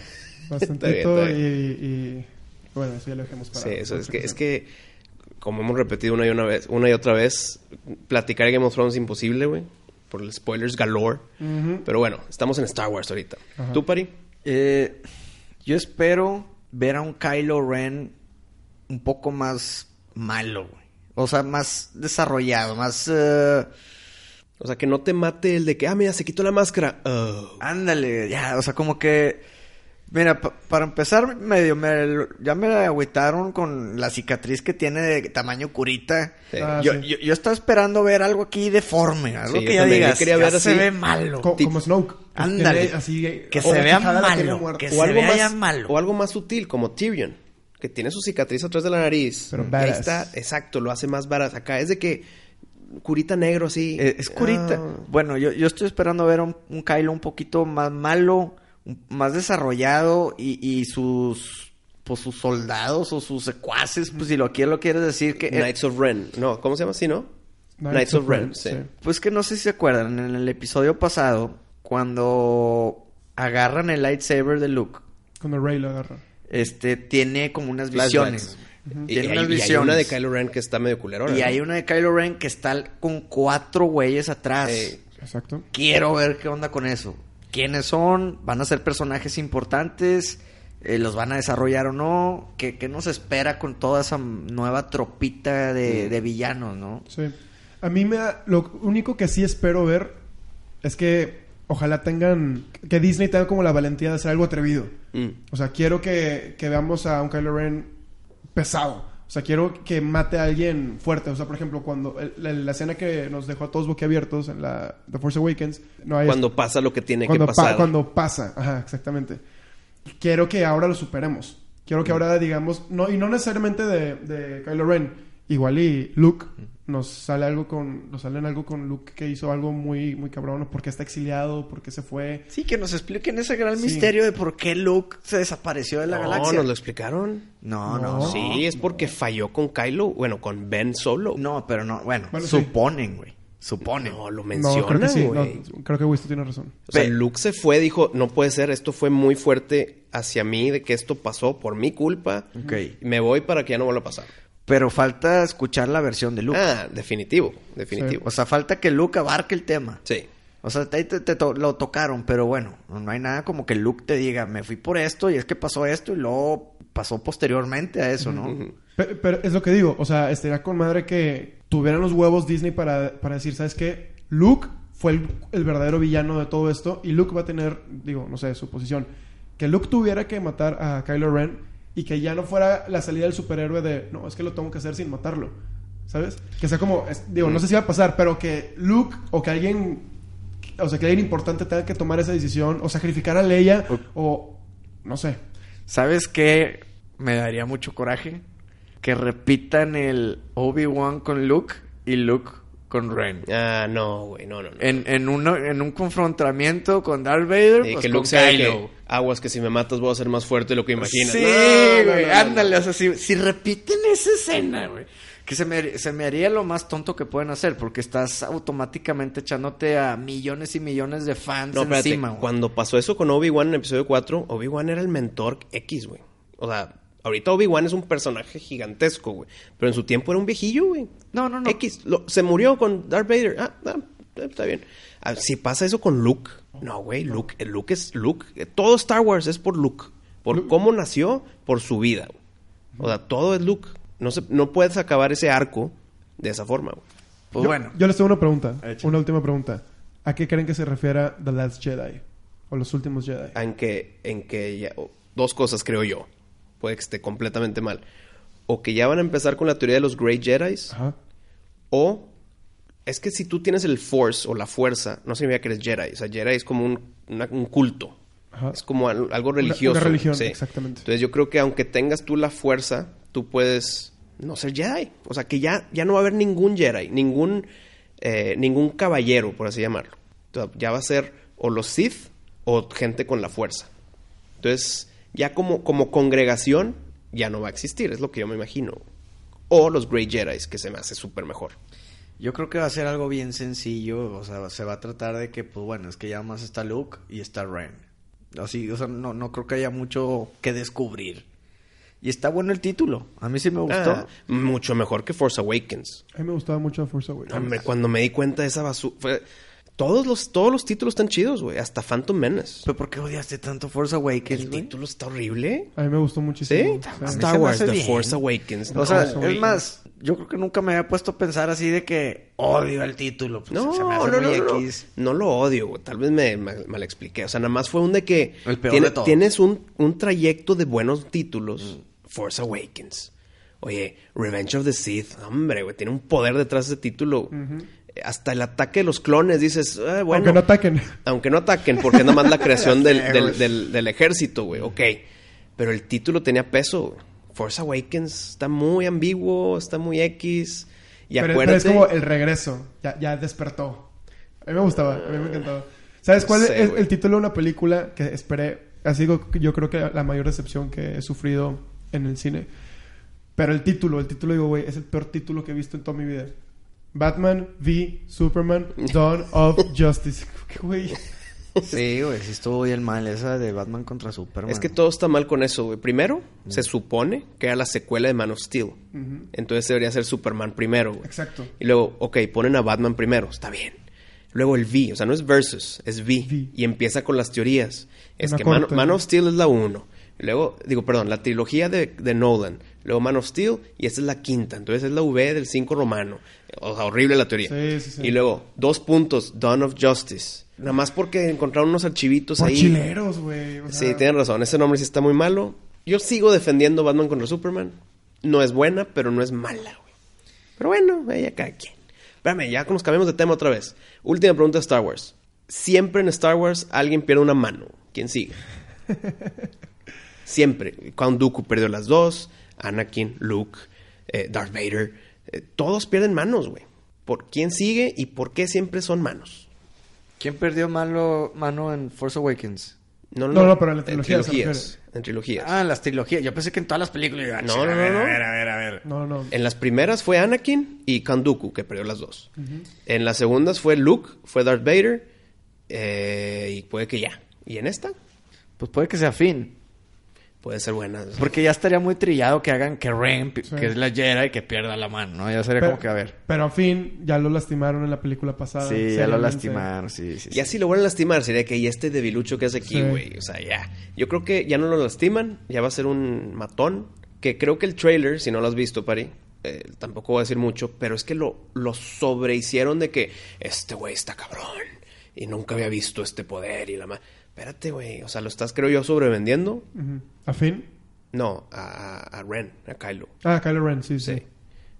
Bastantito y, y... Bueno, eso ya lo dejemos para... Sí, eso es que, es que, como hemos repetido una y una vez, una y otra vez, platicar de Game of Thrones es imposible, güey. Por los spoilers galore. Pero bueno, estamos en Star Wars ahorita. Ajá. ¿Tú, Pari? Eh, yo espero ver a un Kylo Ren un poco más malo, güey. O sea, más desarrollado, más... eh, O sea, que no te mate el de que, ah, mira, se quitó la máscara. Oh. ándale, ya, o sea, como que... Mira, pa- para empezar, medio me, ya me agüitaron con la cicatriz que tiene de tamaño curita. Sí. Ah, yo, sí. yo, yo estaba esperando ver algo aquí deforme, algo Sí, que yo ya digas, quería ya ver se así. ve malo. Co- como Snoke. Ándale. así, eh, Que se vea malo, que O se algo, vea más, ya malo. o algo más sutil, como Tyrion. Que tiene su cicatriz atrás de la nariz. Pero ahí está, exacto, lo hace más barato. Acá es de que curita negro así. Eh, es curita. Ah. Bueno, yo, yo estoy esperando ver un, un Kylo un poquito más malo, más desarrollado y, y sus pues sus soldados o sus secuaces, pues si lo quieres lo quieres decir que eh, Knights of Ren. No, ¿cómo se llama así, no? Knights, of Ren, sí. pues que no sé si se acuerdan en el episodio pasado cuando agarran el lightsaber de Luke, Cuando Rey lo agarra. este tiene como unas visiones. Y, Tiene y unas hay, y hay visiones. una de Kylo Ren que está medio culero. Y hay una de Kylo Ren que está con cuatro güeyes atrás. Ey. Exacto. Quiero ver qué onda con eso. ¿Quiénes son? ¿Van a ser personajes importantes? Eh, ¿Los van a desarrollar o no? ¿Qué, qué nos espera con toda esa nueva tropita de, de villanos, no? Sí. A mí me da- lo único que sí espero ver es que ojalá tengan que Disney tenga como la valentía de hacer algo atrevido. Mm. O sea, quiero que, que veamos a un Kylo Ren pesado. O sea, quiero que mate a alguien fuerte. O sea, por ejemplo, cuando el- la, la escena que nos dejó a todos boquiabiertos en la The Force Awakens, no hay Cuando pasa lo que tiene cuando, que pa- pasar. cuando pasa, ajá, exactamente. Quiero que ahora lo superemos. Quiero que ahora digamos, no, y no necesariamente de, de Kylo Ren, igual y Luke, nos sale algo con, nos salen algo con Luke que hizo algo muy, muy cabrón, porque está exiliado, porque se fue. Sí, que nos expliquen ese gran Sí. misterio de por qué Luke se desapareció de la No, galaxia. nos lo explicaron. No, no, No. no. Sí, es porque falló con Kylo, bueno, con Ben Solo. No, pero no, bueno, Bueno, sí. suponen, güey. Suponen. No, lo No, menciona, creo que sí. güey. no, creo que Wisto tiene razón. O sea, Luke se fue, dijo, no puede ser, esto fue muy fuerte hacia mí, de que esto pasó por mi culpa. Ok. Me voy para que ya no vuelva a pasar. Pero falta escuchar la versión de Luke. Ah, definitivo, definitivo. O sea, falta que Luke abarque el tema. Sí. O sea, ahí te, te to- lo tocaron, pero bueno, no hay nada como que Luke te diga, me fui por esto y es que pasó esto y luego pasó posteriormente a eso, ¿no? Pero, pero es lo que digo, o sea, estaría con madre que tuvieran los huevos Disney para, para decir, ¿sabes qué? Luke fue el, el verdadero villano de todo esto y Luke va a tener, digo, no sé, su posición. Que Luke tuviera que matar a Kylo Ren y que ya no fuera la salida del superhéroe de, no, es que lo tengo que hacer sin matarlo. ¿Sabes? Que sea como, es- digo, no sé si va a pasar, pero que Luke o que alguien, o sea, que alguien importante tenga que tomar esa decisión o sacrificar a Leia o, no sé. ¿Sabes qué? Me daría mucho coraje que repitan el Obi-Wan con Luke y Luke con Ren. Ah, no, güey, no, no, no. En, en, uno- en un confrontamiento con Darth Vader, Y pues que Luke Kylo. que, aguas que si me matas voy a ser más fuerte de lo que imaginas. Sí, güey, no, no, ándale. O sea, si, si repiten esa escena, güey. Que se me, se me haría lo más tonto que pueden hacer, porque estás automáticamente echándote a millones y millones de fans No, espérate, encima, güey. cuando pasó eso con Obi-Wan en episodio 4, Obi-Wan era el mentor X, güey. O sea, ahorita Obi-Wan es un personaje gigantesco, güey. Pero en su tiempo era un viejillo, güey. No, no, no. X, lo- se murió con Darth Vader. Ah, ah, está bien. Ah, si pasa eso con Luke, no, güey, Luke, eh, Luke es Luke. Eh, Todo Star Wars es por Luke. Por Luke- cómo nació, por su vida. güey. O sea, todo es Luke. No, se, no puedes acabar ese arco de esa forma, güey. Pues yo, bueno. Yo les tengo una pregunta. Una última pregunta. ¿A qué creen que se refiera The Last Jedi? O los últimos Jedi. en que, en que ya- dos cosas creo yo. Puede que esté completamente mal. O que ya van a empezar con la teoría de los Great Jedi. Ajá. O es que si tú tienes el Force o la fuerza, no significa que eres Jedi. O sea, Jedi es como un, una- un culto. Ajá. Es como al- algo Una- religioso. una religión, sí. exactamente. Entonces yo creo que aunque tengas tú la fuerza, tú puedes no ser Jedi. O sea, que ya, ya no va a haber ningún Jedi, ningún, eh, ningún caballero, por así llamarlo. Ya va a ser o los Sith o gente con la fuerza. Entonces, ya como, como congregación, ya no va a existir, es lo que yo me imagino. O los Great Jedi, que se me hace súper mejor. Yo creo que va a ser algo bien sencillo. O sea, se va a tratar de que, pues bueno, es que ya más está Luke y está Ren. Así, o sea, no, no creo que haya mucho que descubrir. Y está bueno el título. A mí sí me gustó. Ah, mucho mejor que Force Awakens. A mí me gustaba mucho Force Awakens. Hombre, cuando me di cuenta de esa basura... Todos los, todos los títulos están chidos, güey. Hasta Phantom Menace. ¿Pero por qué odiaste tanto Force Awakens, El güey? título está horrible. A mí me gustó ¿Sí? muchísimo. mí Star Wars, The bien. Force Awakens. O sea, es más, yo creo que nunca me había puesto a pensar así de que odio el título. Pues, No, se me no, hace no, no, no. X. No lo odio, güey. Tal vez me mal, mal expliqué. O sea, nada más fue un de que... El peor tiene- de todos. Tienes un, un trayecto de buenos títulos. Force Awakens. Oye, Revenge of the Sith. Hombre, güey. Tiene un poder detrás de ese título. Hasta el ataque de los clones. Dices, ah, bueno... Aunque no ataquen. Aunque no ataquen, porque es nada más la [LAUGHS] creación del, del, güey. del- del ejército, güey. Ok. Pero el título tenía peso. Force Awakens está muy ambiguo, está muy X. Y pero, es como el regreso. Ya, ya despertó. A mí me gustaba. A mí me encantaba. ¿Sabes cuál sé, es güey. el título de una película que esperé? Ha sido yo creo que la mayor decepción que he sufrido en el cine. Pero el título, el título digo, güey, es el peor título que he visto en toda mi vida. Batman v Superman Dawn of [LAUGHS] Justice. [LAUGHS] Güey. Sí, güey, sí estuvo bien mal esa de Batman contra Superman. Es que todo está mal con eso, güey. Primero, se supone que era la secuela de Man of Steel. Entonces debería ser Superman primero, güey. Exacto. Y luego, ok, ponen a Batman primero, está bien. Luego el V, o sea, no es versus, es V. V. Y empieza con las teorías. Es Una que. Man of Steel es la 1. Luego, digo, perdón, la trilogía de, de Nolan. Luego Man of Steel y esta es la quinta. Entonces es la V del 5 romano. O sea, horrible la teoría. Sí, sí, sí. Y luego, dos puntos, Dawn of Justice. Nada más porque encontraron unos archivitos Por ahí. chileros, güey. o Sí, tienen razón. Ese nombre sí está muy malo. Yo sigo defendiendo Batman contra Superman. No es buena, pero no es mala, güey. Pero bueno, ella cada quien. Espérame, ya nos cambiamos de tema otra vez. Última pregunta de Star Wars. Siempre en Star Wars alguien pierde una mano. ¿Quién sigue? [LAUGHS] Siempre. Count Dooku perdió las dos. Anakin, Luke, eh, Darth Vader. eh, todos pierden manos, güey. ¿Por quién sigue y por qué siempre son manos? ¿Quién perdió malo, mano en Force Awakens? No, No, no, pero en la trilogía trilogías. En trilogías. Ah, en las trilogías. Yo pensé que en todas las películas. iba a- No, no, a no, ver. A ver, a ver, a ver. No, no. En las primeras fue Anakin y Kanduku, que perdió las dos. En las segundas fue Luke, fue Darth Vader, eh, y puede que ya. ¿Y en esta? Pues puede que sea Finn. Puede ser buena. Porque ya estaría muy trillado que hagan que Ren, Sí. que es la Jedi, que pierda la mano, ¿no? Ya sería Pero, como que, a ver. pero a fin, ya lo lastimaron en la película pasada. Sí, ya lo lastimaron, sí, sí. sí. Ya si lo vuelven a lastimar, sería que y este debilucho que hace aquí, Sí. güey. O sea, ya. Yo creo que ya no lo lastiman, ya va a ser un matón. Que creo que el trailer, si no lo has visto, Pari, eh, tampoco voy a decir mucho, pero es que lo, lo sobrehicieron de que este güey está cabrón y nunca había visto este poder y la más. Espérate, güey. O sea, lo estás, creo yo, sobrevendiendo. ¿A Finn? No, a, a Ren, a Kylo. Ah, Kylo Ren, sí, sí. Sí.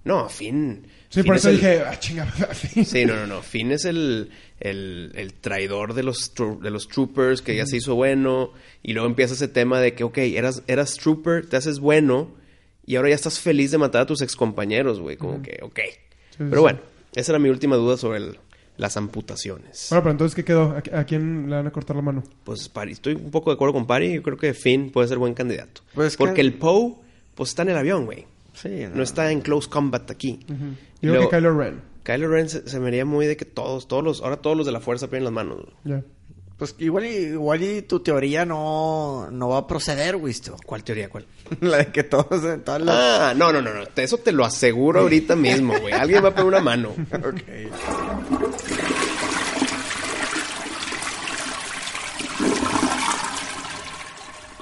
No, Finn. Sí, Finn por es eso el- dije, ah, chinga, [LAUGHS] a Finn. Sí, no, no, no. Finn es el, el, el traidor de los, de los troopers que ya se hizo bueno. Y luego empieza ese tema de que, ok, eras, eras trooper, te haces bueno. Y ahora ya estás feliz de matar a tus excompañeros, güey. Como que, ok. sí, Pero sí. bueno, esa era mi última duda sobre el- las amputaciones. Bueno, pero entonces, ¿qué quedó? ¿A, a quién le van a cortar la mano? Pues Pari, estoy un poco de acuerdo con Pari. Yo creo que Finn puede ser buen candidato. Pues que- Porque el Poe, pues está en el avión, güey. Sí, No está en close combat aquí. Yo Y creo luego- que Kylo Ren. Kylo Ren se, se me haría muy de que todos, todos los, ahora todos los de la fuerza pierden las manos. Ya. Pues igual y, igual y tu teoría no, no va a proceder, Wisto. ¿Cuál teoría? ¿Cuál? [LAUGHS] La de que todos en todas las... Ah, no, no, no, no. Eso te lo aseguro ahorita mismo, güey. Alguien va a poner una mano. [LAUGHS] Ok.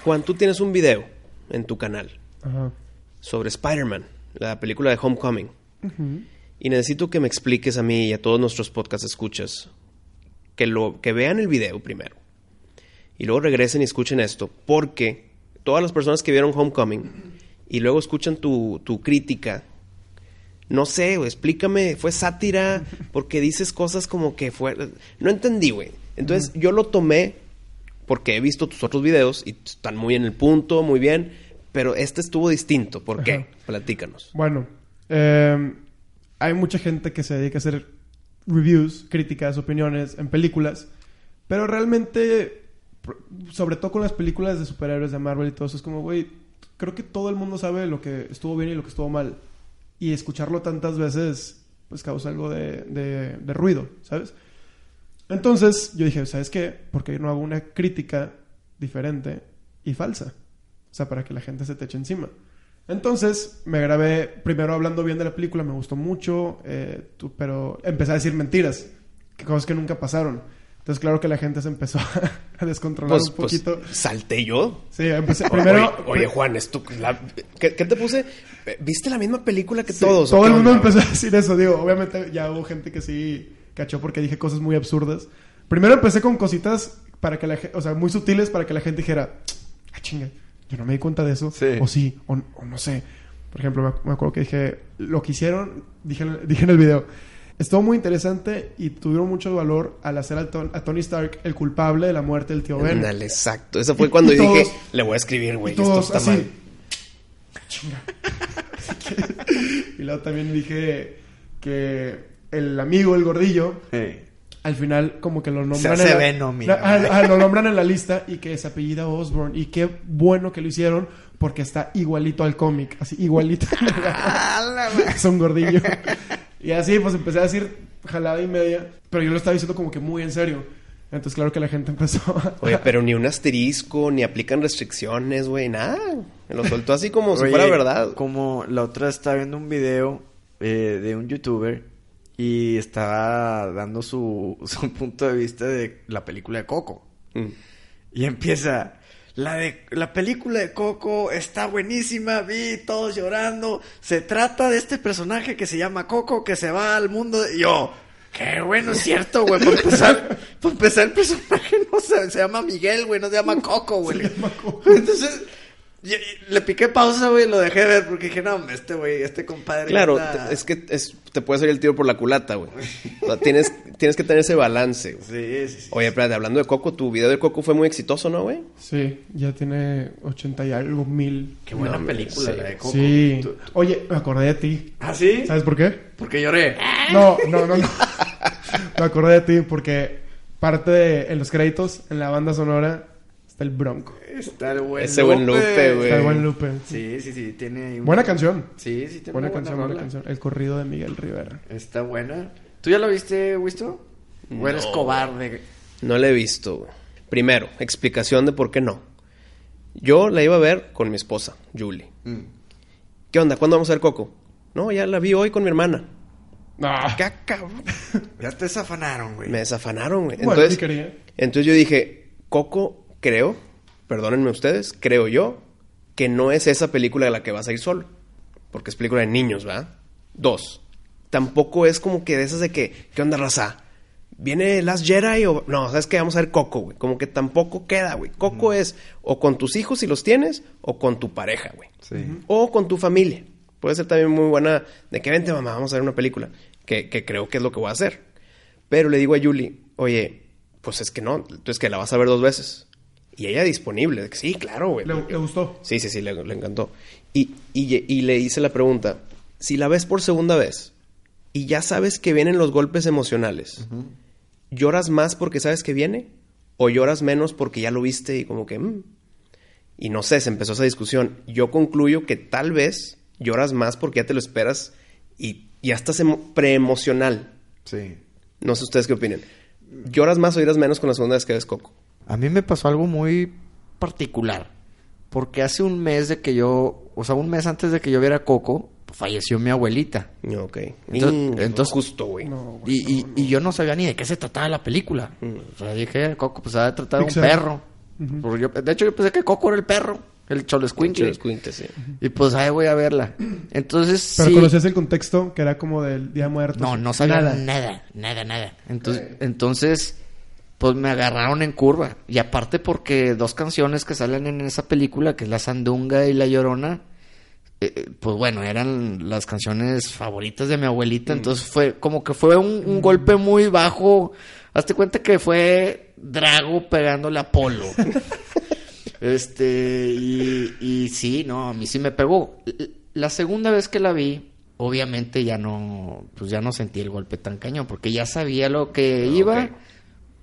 Juan, tú tienes un video en tu canal Ajá. sobre Spider-Man, la película de Homecoming. Y necesito que me expliques a mí y a todos nuestros podcast escuchas que lo que vean el video primero y luego regresen y escuchen esto, porque todas las personas que vieron Homecoming y luego escuchan tu, tu crítica, no sé, explícame, fue sátira, porque dices cosas como que fue... No entendí, güey. Entonces yo lo tomé porque he visto tus otros videos y están muy en el punto, muy bien, pero este estuvo distinto. ¿Por qué? Ajá. Platícanos. Bueno, eh, hay mucha gente que se dedica a hacer reviews, críticas, opiniones en películas, pero realmente, sobre todo con las películas de superhéroes de Marvel y todo eso, es como, güey, creo que todo el mundo sabe lo que estuvo bien y lo que estuvo mal. Y escucharlo tantas veces, pues causa algo de, de- ruido, ¿sabes? Entonces yo dije, ¿sabes qué? ¿Por qué no hago una crítica diferente y falsa? O sea, para que la gente se te eche encima. Entonces me grabé primero hablando bien de la película, me gustó mucho, eh, tú- pero empecé a decir mentiras, que cosas que nunca pasaron. Entonces claro que la gente se empezó [LAUGHS] a descontrolar Pues, un pues poquito. salté yo. Sí, empecé primero... Oye, oye, Juan, esto, la- ¿qué, qué te puse? ¿Viste la misma película que Sí, todos? Todo ¿o el mundo onda, empezó a decir eso, digo, obviamente ya hubo gente que sí cachó porque dije cosas muy absurdas. Primero empecé con cositas para que la o sea, muy sutiles para que la gente dijera, ah, chinga, yo no me di cuenta de eso, Sí. o sí, o, o no sé. Por ejemplo, me, me acuerdo que dije, lo que hicieron, dije, en- [LAUGHS] dije en el video, estuvo muy interesante y tuvieron mucho valor al hacer a, Ton- a Tony Stark el culpable de la muerte del tío Ben. Exacto. Eso fue cuando Y yo dije, le voy a escribir, güey, esto está así. mal. [LAUGHS] Chinga. [LAUGHS] Y luego también dije que el amigo, el gordillo, al final como que lo nombran hace en la, Venom, ah, ah, lo nombran en la lista y que se apellida Osborn y qué bueno que lo hicieron porque está igualito al cómic, así igualito. [LAUGHS] es un gordillo. Y así pues empecé a decir jalada y media, pero yo lo estaba diciendo como que muy en serio. Entonces claro que la gente empezó a... Oye, pero ni un asterisco, ni aplican restricciones, güey, nada. Me lo soltó así como si Oye, fuera verdad. Como la otra estaba viendo un video eh, de un youtuber y estaba dando su, [LAUGHS] su punto de vista de la película de Coco. Mm. Y empieza, la de la película de Coco está buenísima, vi todos llorando. Se trata de este personaje que se llama Coco que se va al mundo de... Y yo, qué bueno, es cierto, güey. Por empezar, por empezar el personaje no se, se llama Miguel, güey, no se llama Coco, güey. Entonces, Y- y le piqué pausa, güey, lo dejé ver porque dije, no, hombre, este güey, este compadre. Claro, te- es que es- te puede salir el tiro por la culata, güey. O sea, tienes, tienes que tener ese balance. güey. Sí, sí, sí. Oye, espérate, hablando de Coco, tu video de Coco fue muy exitoso, ¿no, güey? Sí, ya tiene 80 y algo mil. Qué buena No, película sí. la de Coco. Sí. Tú- Oye, me acordé de ti. ¿Ah, sí? ¿Sabes por qué? Porque lloré. No, no, no, no. [LAUGHS] me acordé de ti porque parte de, en los créditos, en la banda sonora, está el Bronco. Está el buen Ese buen Lupe, güey. Está el buen Lupe. Sí, sí, sí, tiene... un- Buena canción. Sí, sí, tiene Buena una canción, buena canción. El corrido de Miguel Rivera. Está buena. ¿Tú ya la viste, Wisto? ¿O eres cobarde? No la he visto. güey. Primero, explicación de por qué no. Yo la iba a ver con mi esposa, Julie. Mm. ¿Qué onda? ¿Cuándo vamos a ver Coco? No, ya la vi hoy con mi hermana. Ah, ¿Qué cabrón? Ya te desafanaron, güey. Me desafanaron, güey. Bueno, Entonces, sí entonces yo dije, Coco, creo, perdónenme ustedes, creo yo, que no es esa película de la que vas a ir solo. Porque es película de niños, ¿verdad? Dos. Tampoco es como que de esas de que, ¿qué onda, raza? ¿Viene Last Jedi o...? No, ¿sabes qué? Vamos a ver Coco, güey. Como que tampoco queda, güey. Coco es o con tus hijos si los tienes, o con tu pareja, güey. Sí. O con tu familia. Puede ser también muy buena de que vente mamá, vamos a ver una película. Que, que creo que es lo que voy a hacer. Pero le digo a Julie, oye, pues es que no, entonces que la vas a ver dos veces. Y ella disponible, sí, claro, güey. ¿Le, le gustó? Sí, sí, sí, le, le encantó. Y, y, y le hice la pregunta, si la ves por segunda vez y ya sabes que vienen los golpes emocionales, ¿lloras más porque sabes que viene? ¿O lloras menos porque ya lo viste y como que... mm? Y no sé, se empezó esa discusión. Yo concluyo que tal vez lloras más porque ya te lo esperas y ya estás emo- preemocional. Sí. No sé ustedes qué opinan. ¿Lloras más o lloras menos con la segunda vez que ves Coco? A mí me pasó algo muy particular. Porque hace un mes de que yo... O sea, un mes antes de que yo viera Coco, falleció mi abuelita. Ok. Entonces- Mm, entonces- justo, güey. No. Y, y, y yo no sabía ni de qué se trataba la película. O sea, dije, Coco, pues se va a tratar de un perro. Yo- de hecho, yo pensé que Coco era el perro. El Cholescuincle. Los cuintes, sí. Y pues ahí voy a verla. Entonces, Pero sí. conocías el contexto que era como del Día Muerto. No, no sabía nada, nada, nada. Entonces, entonces, pues me agarraron en curva. Y aparte porque dos canciones que salen en esa película, que es La Sandunga y La Llorona, eh, eh, pues bueno, eran las canciones favoritas de mi abuelita. Entonces fue como que fue un, un golpe muy bajo. Hazte cuenta que fue Drago pegándole a Polo. [LAUGHS] Este, y, y sí, no, a mí sí me pegó. La segunda vez que la vi, obviamente ya no, pues ya no sentí el golpe tan cañón, porque ya sabía lo que iba.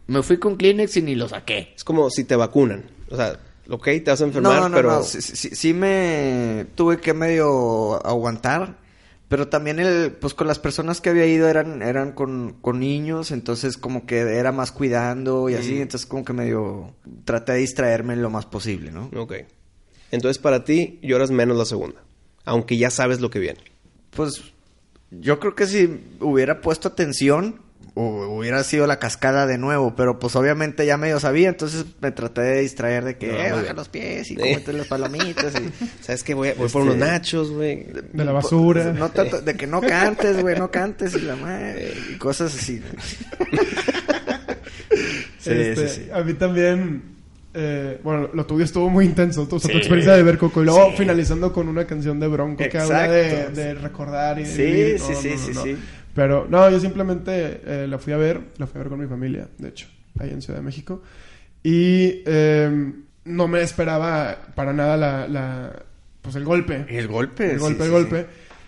Me fui con Kleenex y ni lo saqué. Es como si te vacunan. O sea, ok, te vas a enfermar, No, no, pero... no, sí, sí- sí me tuve que medio aguantar, pero también el, pues con las personas que había ido eran, eran con, con niños, entonces como que era más cuidando y así, entonces como que medio traté de distraerme lo más posible, ¿no? Ok. Entonces, para ti, lloras menos la segunda. Aunque ya sabes lo que viene. Pues yo creo que si hubiera puesto atención, hubiera sido la cascada de nuevo, pero pues obviamente ya medio sabía, entonces me traté de distraer de que, No, eh, baja los pies y cómete las palomitas y... [LAUGHS] ¿Sabes qué? Voy, a- voy por Este- unos nachos, güey. De la basura. No tanto- de que no cantes, güey, no cantes y la [LAUGHS] madre, y cosas así. [LAUGHS] sí, Este, sí, sí. A mí también. eh, bueno, lo tuyo estuvo muy intenso. O sea, Sí. tu experiencia de ver Coco. Y luego finalizando con una canción de Bronco que habla de, Exacto. de recordar y de Sí, vivir. sí, No, sí, no, no, sí, no. sí. Pero no, yo simplemente eh, la fui a ver. La fui a ver con mi familia, de hecho, ahí en Ciudad de México. Y eh, no me esperaba para nada la, la- pues el golpe. El golpe, El sí, golpe, sí, el golpe.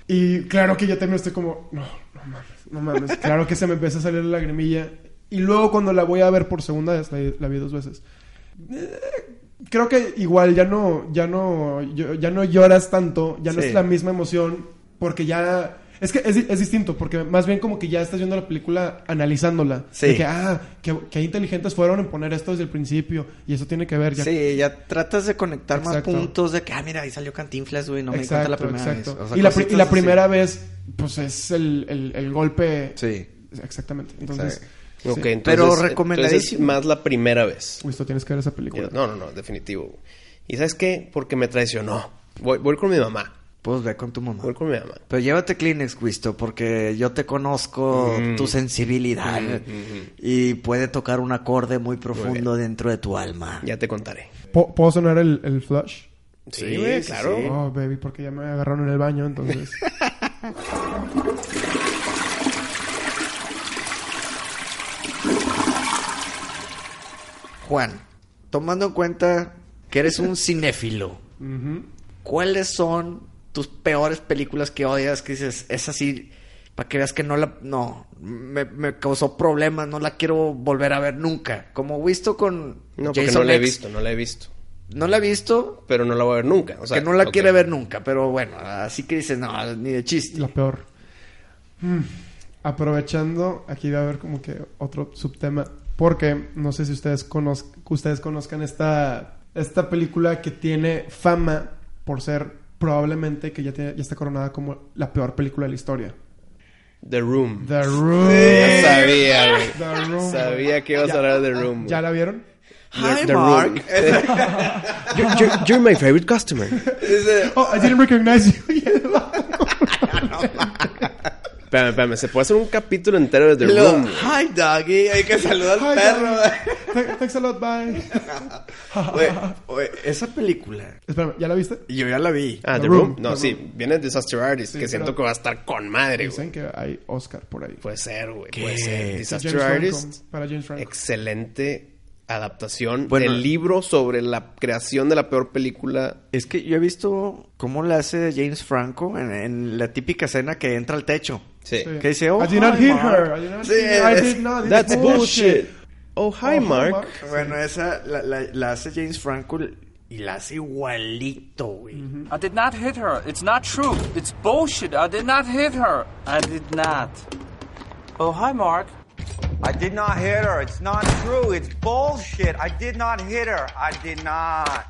Y claro que yo también estoy como, no, no mames, no mames. [LAUGHS] claro que se me empieza a salir la lagrimilla. Y luego cuando la voy a ver por segunda vez, la, la vi dos veces. eh, creo que igual ya no, ya no, ya no lloras tanto, ya no Sí. es la misma emoción, porque ya... Es que es, es distinto, porque más bien como que ya estás viendo la película analizándola. Sí. De que, ah, que, que inteligentes fueron en poner esto desde el principio. Y eso tiene que ver. Ya, Sí, ya tratas de conectar Exacto. más puntos de que, ah, mira, ahí salió Cantinflas, güey, no me di cuenta la primera exacto. vez. O sea, y la, pri- y la cositas así. primera vez, pues es el, el, el golpe. Sí. Exactamente. Entonces, sí. entonces... Pero recomendadísimo. más la primera vez. Wisto, tienes que ver esa película. No, no, no, definitivo. ¿Y sabes qué? Porque me traicionó. Voy, voy con mi mamá. Pues ve con tu mamá. Voy con mi mamá. Pero llévate Kleenex, Wisto, porque yo te conozco Mm. tu sensibilidad Mm, mm, y puede tocar un acorde muy profundo dentro de tu alma. Ya te contaré. ¿Po- ¿Puedo sonar el, el flash? Sí, claro. sí. Oh, baby, porque ya me agarraron en el baño, entonces. [LAUGHS] Juan, tomando en cuenta que eres un cinéfilo. ¿cuáles son tus peores películas que odias? Que dices, es así, para que veas que no la... No, me, me causó problemas, no la quiero volver a ver nunca. Como visto con No, porque Jason no la he X. visto, no la he visto. No la he visto, Pero no la voy a ver nunca. O sea, que no la quiere ver nunca, pero bueno, así que dices, no, ni de chiste. La peor. Mm. Aprovechando, aquí va a haber como que otro subtema. Porque no sé si ustedes, conoz- ustedes conozcan esta, esta película que tiene fama por ser probablemente que ya, tiene, ya está coronada como la peor película de la historia. The Room. The Room. Ya sabía, güey. The Room. Sabía que ibas a hablar de The Room. ¿Ya la vieron? Hi, The Mark. Room. You're, you're- you're my favorite customer. [LAUGHS] Oh, I didn't recognize you. [LAUGHS] [LAUGHS] Espérame, espérame. Se puede hacer un capítulo entero de The Luego, Room. Hi, doggy. Hay que saludar al Hi, perro. Th- Thanks a lot, bye. [LAUGHS] Güey, güey, esa película, Espérame, ¿ya la viste? yo ya la vi. Ah, The The Room, Room. No, The sí. Room. Viene Disaster Artist, Sí, que siento que va a estar con madre, güey. Dicen que hay Oscar por ahí. Puede ser, güey. ¿Qué? Puede ser. James Disaster Franco, Artist. para James Franco. Excelente adaptación Bueno. del libro sobre la creación de la peor película. Es que yo he visto cómo le hace James Franco en, en la típica escena que entra al techo. Sí. Sí. Que dice, oh, I did not hi, hit Mark. her. I did not Sí, hit her. I did not. That's is bullshit. Oh, hi, Oh, Mark. Bueno, esa la, la- la hace James Franco y la hace igualito, güey. Mm-hmm. I did not hit her. It's not true. It's bullshit. I did not hit her. I did not. Oh, hi, Mark. I did not hit her. It's not true. It's bullshit. I did not hit her. I did not.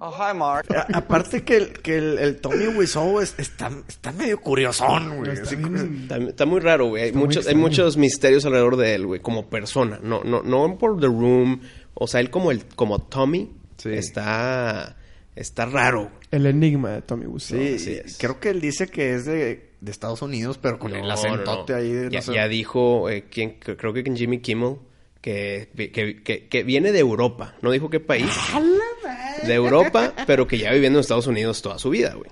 Oh, hi, Mark. A- Aparte que el, que el, el Tommy Wiseau es- está, está medio curiosón, güey. Está Así bien- como- Está, está muy raro, güey. Hay muchos, hay muchos misterios alrededor de él, güey, como persona. No, no, no por The Room. O sea, él como el, como Tommy Sí. está, está raro. El enigma de Tommy Wiseau. Sí, es. creo que él dice que es de, de Estados Unidos, pero con el acentote no, no. ahí de... no ya, sé. ya dijo, eh, quién- que- creo que Jimmy Kimmel, que, que, que- que viene de Europa. No dijo qué país. De Europa, pero que ya viviendo en Estados Unidos toda su vida, güey.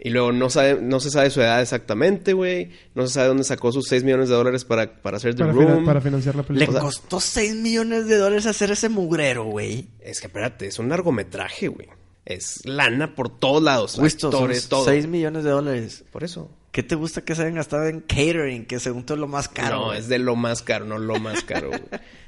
Y luego no sabe, no se sabe su edad exactamente, güey. No se sabe dónde sacó sus 6 millones de dólares para, para hacer The Para, Room. para financiar la Le película. costó 6 millones de dólares hacer ese mugrero, güey. Es que espérate, es un largometraje, güey. Es lana por todos lados. Son actores, todo. 6 millones de dólares. Por eso. ¿Qué te gusta que se hayan gastado en catering? Que según tú es lo más caro. no, güey? es de lo más caro, no lo más caro. [LAUGHS]